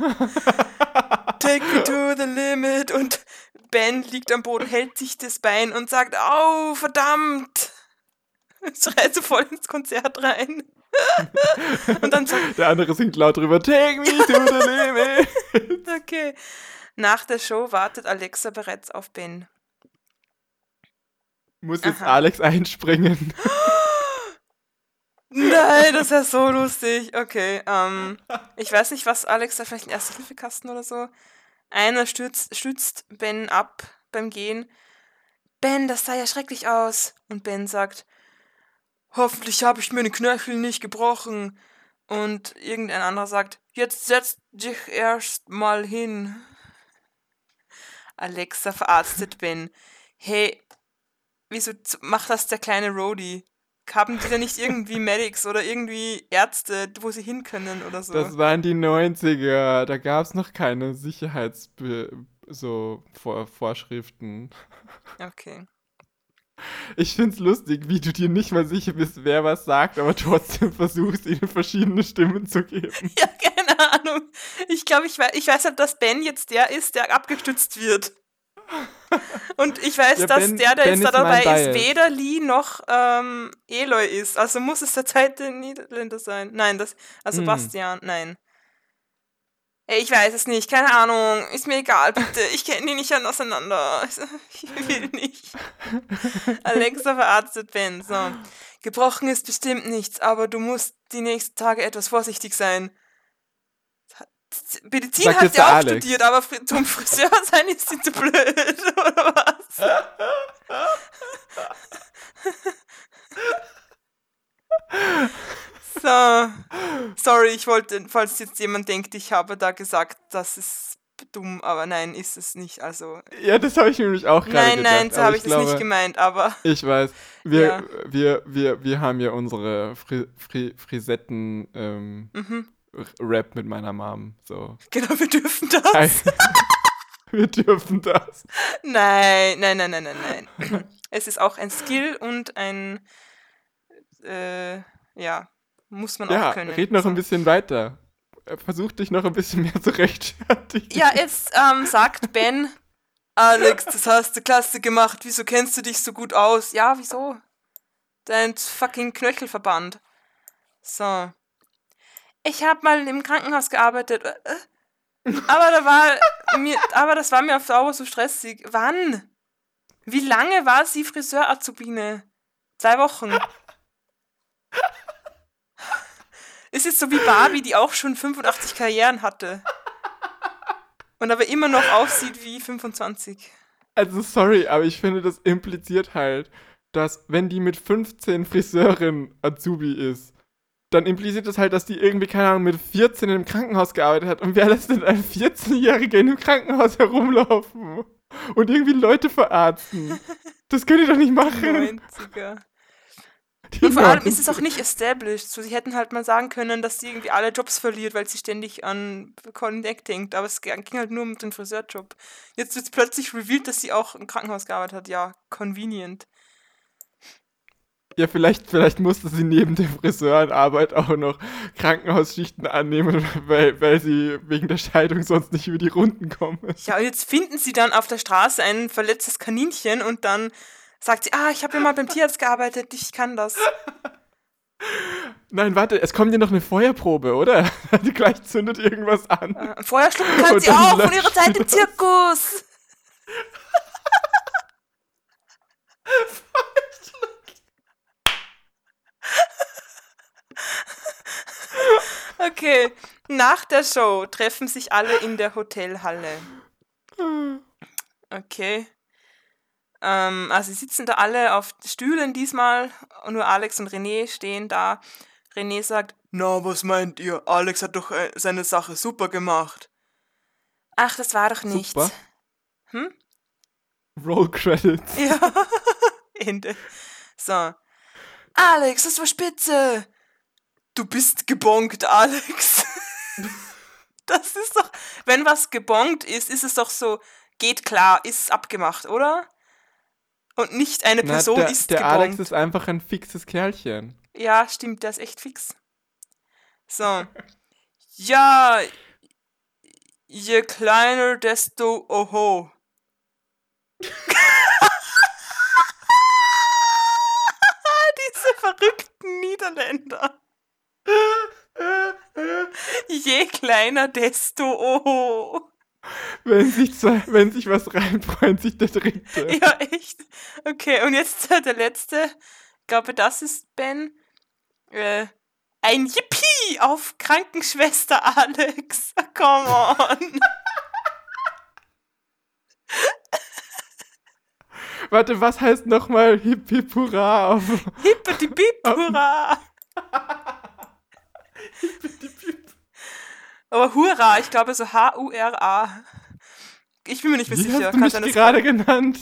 take me to the limit. Und Ben liegt am Boden, hält sich das Bein und sagt, au, verdammt. Schreit so voll ins Konzert rein. und dann sagt, Der andere singt laut drüber, take me to the limit. okay. Nach der Show wartet Alexa bereits auf Ben. Muss jetzt Aha. Alex einspringen. Nein, das ist ja so lustig. Okay, ähm, ich weiß nicht, was Alex da vielleicht ein Erste-Hilfe-Kasten oder so. Einer stützt, stützt Ben ab beim Gehen. Ben, das sah ja schrecklich aus. Und Ben sagt, hoffentlich habe ich mir den Knöchel nicht gebrochen. Und irgendein anderer sagt, jetzt setz dich erst mal hin. Alexa verarztet Ben. Hey, wieso macht das der kleine Rody? haben die da nicht irgendwie Medics oder irgendwie Ärzte, wo sie hin können oder so? Das waren die 90er. Da gab es noch keine Sicherheits so Vor Vorschriften. Okay. Ich find's lustig, wie du dir nicht mal sicher bist, wer was sagt, aber trotzdem versuchst, ihnen verschiedene Stimmen zu geben. Ja, keine Ahnung. Ich glaube, ich, weiß, ich weiß halt, dass Ben jetzt der ist, der abgestützt wird. Und ich weiß, ja, dass ben, der, der ben jetzt da dabei ist, weder Lee noch ähm, Eloy ist. Also muss es der zweite Niederländer sein. Nein, das, also hm. Bastian, nein. Ich weiß es nicht, keine Ahnung. Ist mir egal, bitte. Ich kenne die nicht auseinander. Ich will nicht. Alexa verarztet Ben. So. Gebrochen ist bestimmt nichts, aber du musst die nächsten Tage etwas vorsichtig sein. Medizin Sagt hat ja auch Alex. studiert, aber zum Friseur sein ist sie zu blöd, oder was? so. Sorry, ich wollte, falls jetzt jemand denkt, ich habe da gesagt, das ist dumm, aber nein, ist es nicht. Also. Ja, das habe ich nämlich auch gerade Nein, gedacht, nein, so habe ich, ich das nicht gemeint, aber. Ich weiß. Wir, ja. wir, wir, wir haben ja unsere Fri Fri Frisetten ähm, mhm. Rap mit meiner Mom. So. Genau, wir dürfen das. wir dürfen das. Nein, nein, nein, nein, nein, nein. es ist auch ein Skill und ein, äh, ja, muss man ja, auch können. Red noch ein bisschen weiter. Versuch dich noch ein bisschen mehr zu rechtfertigen. Ja, jetzt ähm, sagt Ben, Alex, das hast du klasse gemacht. Wieso kennst du dich so gut aus? Ja, wieso? Dein fucking Knöchelverband. So ich habe mal im Krankenhaus gearbeitet. Äh, äh. Aber da war mir, aber das war mir auf Dauer so stressig. Wann? Wie lange war sie Friseur-Azubine? Zwei Wochen. Ist jetzt so wie Barbie, die auch schon 85 Karrieren hatte. Und aber immer noch aussieht wie 25. Also sorry, aber ich finde, das impliziert halt, dass wenn die mit 15 Friseurin Azubi ist, dann impliziert das halt, dass die irgendwie, keine Ahnung, mit 14 im Krankenhaus gearbeitet hat. Und wer lässt denn ein 14-Jähriger in einem Krankenhaus herumlaufen und irgendwie Leute verarzten? Das könnt ihr doch nicht machen. 90er. Und vor allem ist es auch nicht established. So, sie hätten halt mal sagen können, dass sie irgendwie alle Jobs verliert, weil sie ständig an Connect denkt. Aber es ging halt nur um den Friseurjob. Jetzt wird plötzlich revealed, dass sie auch im Krankenhaus gearbeitet hat. Ja, convenient. Ja, vielleicht, vielleicht musste sie neben der Friseurenarbeit auch noch Krankenhausschichten annehmen, weil, weil sie wegen der Scheidung sonst nicht über die Runden kommen. Ja, und jetzt finden sie dann auf der Straße ein verletztes Kaninchen und dann sagt sie, ah, ich habe ja mal beim Tierarzt gearbeitet, ich kann das. Nein, warte, es kommt dir noch eine Feuerprobe, oder? Die gleich zündet irgendwas an. Äh, Feuer schlucken kann sie auch von ihrer Zeit im Zirkus. Okay, nach der Show treffen sich alle in der Hotelhalle. Okay. Ähm, also sie sitzen da alle auf Stühlen diesmal und nur Alex und René stehen da. René sagt, na, was meint ihr? Alex hat doch äh, seine Sache super gemacht. Ach, das war doch nichts. Super. Hm? Roll Credits. Ja, Ende. So. Alex, das war spitze. Du bist gebongt, Alex. das ist doch, wenn was gebongt ist, ist es doch so, geht klar, ist abgemacht, oder? Und nicht eine Person Na, der, ist der gebongt. Alex ist einfach ein fixes Kerlchen. Ja, stimmt, der ist echt fix. So. ja, Je kleiner, desto oho. Diese verrückten Niederländer. Je kleiner, desto oho. Wenn sich, zwei, wenn sich was rein, freut sich der Dritte. Ja, echt. Okay, und jetzt der letzte. Ich glaube, das ist Ben. Äh, ein Yippie auf Krankenschwester Alex. Come on. Warte, was heißt nochmal Hip Hip Hurra auf. Hippity Bip Hurra. Aber Hurra, ich glaube so H-U-R-A. Ich bin mir nicht mehr Wie sicher. hast du mich sein, gerade genannt?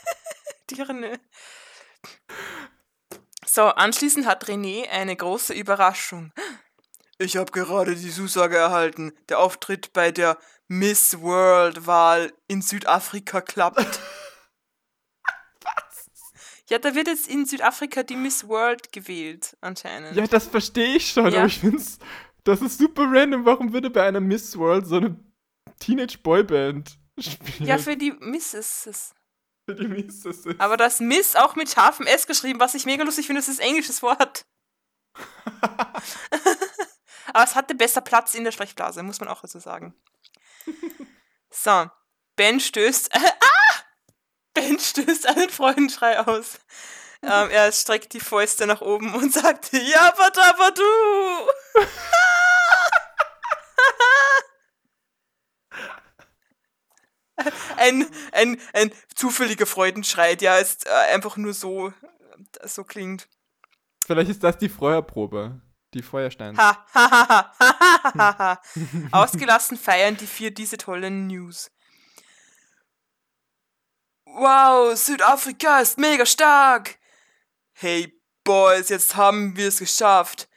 Dirne. So, anschließend hat René eine große Überraschung. Ich habe gerade die Zusage erhalten. Der Auftritt bei der Miss World-Wahl in Südafrika klappt. Ja, da wird jetzt in Südafrika die Miss World gewählt, anscheinend. Ja, das verstehe ich schon, Ja. aber ich find's. Das ist super random. Warum würde bei einer Miss World so eine Teenage Boyband spielen? Ja, für die Misses. für die Misses. Aber das Miss auch mit scharfem S geschrieben, was ich mega lustig finde, das ist ein englisches Wort. Aber es hatte besser Platz in der Sprechblase, muss man auch dazu sagen. So, Ben stößt. ah! Ben stößt einen Freudenschrei aus. Ähm, er streckt die Fäuste nach oben und sagt: Ja, du! ein, ein, ein zufälliger Freudenschrei, der ist äh, einfach nur so, äh, so klingt. Vielleicht ist das die Feuerprobe. Die Feuerstein. Ha, ha, ha, ha, ha, ha, ha. Ausgelassen feiern die vier diese tollen News. Wow, Südafrika ist mega stark. Hey Boys, jetzt haben wir es geschafft.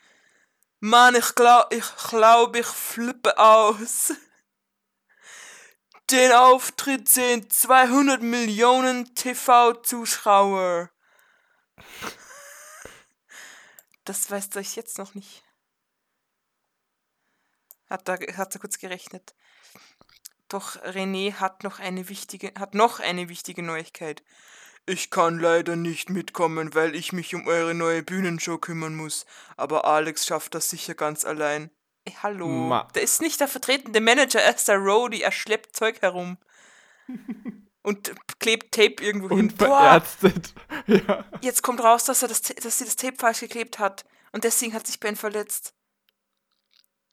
Mann, ich glaub, ich glaub, ich flippe aus. Den Auftritt sehen 200 Millionen TV-Zuschauer. Das weißt euch jetzt noch nicht. Hat er, hat er kurz gerechnet. Doch René hat noch eine wichtige, hat noch eine wichtige Neuigkeit. Ich kann leider nicht mitkommen, weil ich mich um eure neue Bühnenshow kümmern muss. Aber Alex schafft das sicher ganz allein. Ey, hallo. Ma. Der ist nicht der vertretende Manager, er ist der Roadie, er schleppt Zeug herum. Und klebt Tape irgendwo hin. Und verärztet. Ja. Jetzt kommt raus, dass, er das, dass sie das Tape falsch geklebt hat. Und deswegen hat sich Ben verletzt.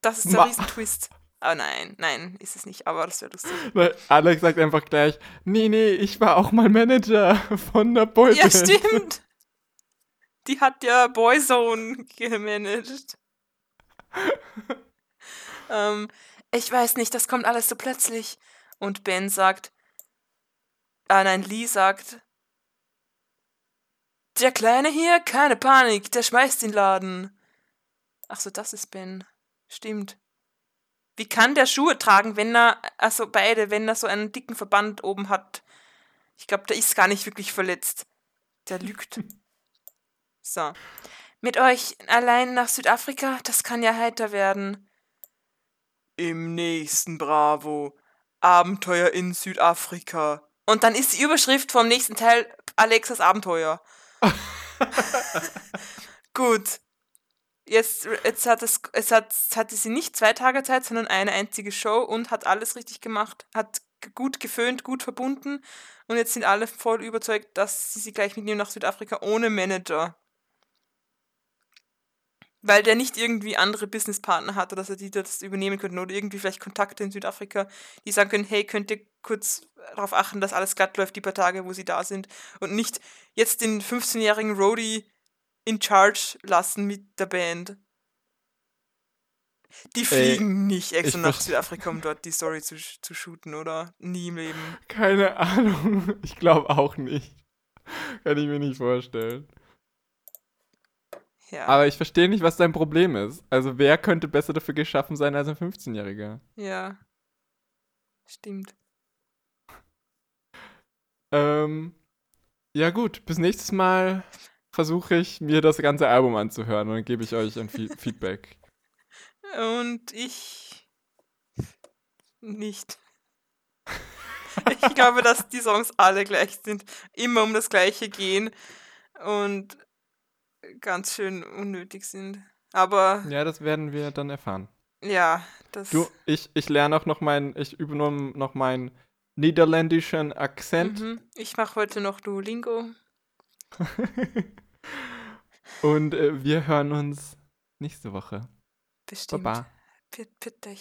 Das ist der Ma- Riesentwist. Aber nein, nein, ist es nicht. Aber das wäre lustig. Weil Alex sagt einfach gleich, nee, nee, ich war auch mal Manager von der Boyband. Ja, stimmt. Die hat ja Boyzone gemanagt. ähm, ich weiß nicht, das kommt alles so plötzlich. Und Ben sagt, ah nein, Lee sagt, der Kleine hier, keine Panik, der schmeißt den Laden. Ach so, das ist Ben. Stimmt. Wie kann der Schuhe tragen, wenn er, also beide, wenn er so einen dicken Verband oben hat? Ich glaube, der ist gar nicht wirklich verletzt. Der lügt. So. Mit euch allein nach Südafrika, das kann ja heiter werden. Im nächsten Bravo. Abenteuer in Südafrika. Und dann ist die Überschrift vom nächsten Teil Alexas Abenteuer. Gut. Jetzt, jetzt hat es, es hat, hatte sie nicht zwei Tage Zeit, sondern eine einzige Show und hat alles richtig gemacht, hat gut geföhnt, gut verbunden und jetzt sind alle voll überzeugt, dass sie sie gleich mitnehmen nach Südafrika ohne Manager. Weil der nicht irgendwie andere Businesspartner hat oder dass er die das übernehmen könnten oder irgendwie vielleicht Kontakte in Südafrika, die sagen können, hey, könnt ihr kurz darauf achten, dass alles glatt läuft die paar Tage, wo sie da sind und nicht jetzt den 15-jährigen Roadie in charge lassen mit der Band. Die fliegen nicht extra nach Südafrika, um dort die Story zu, zu shooten, oder? Nie im Leben. Keine Ahnung. Ich glaube auch nicht. Kann ich mir nicht vorstellen. Ja. Aber ich verstehe nicht, was dein Problem ist. Also wer könnte besser dafür geschaffen sein als ein 15-Jähriger? ja. Stimmt. Ähm, ja gut, bis nächstes Mal versuche ich, mir das ganze Album anzuhören und dann gebe ich euch ein Fe Feedback. Und ich nicht. Ich glaube, dass die Songs alle gleich sind, immer um das Gleiche gehen und ganz schön unnötig sind. Aber. Ja, das werden wir dann erfahren. Ja, das. Du, ich, ich lerne auch noch meinen, ich übe nur noch meinen niederländischen Akzent. Mhm. Ich mache heute noch Duolingo. Und äh, wir hören uns nächste Woche. Bestimmt. Baba. Bitte.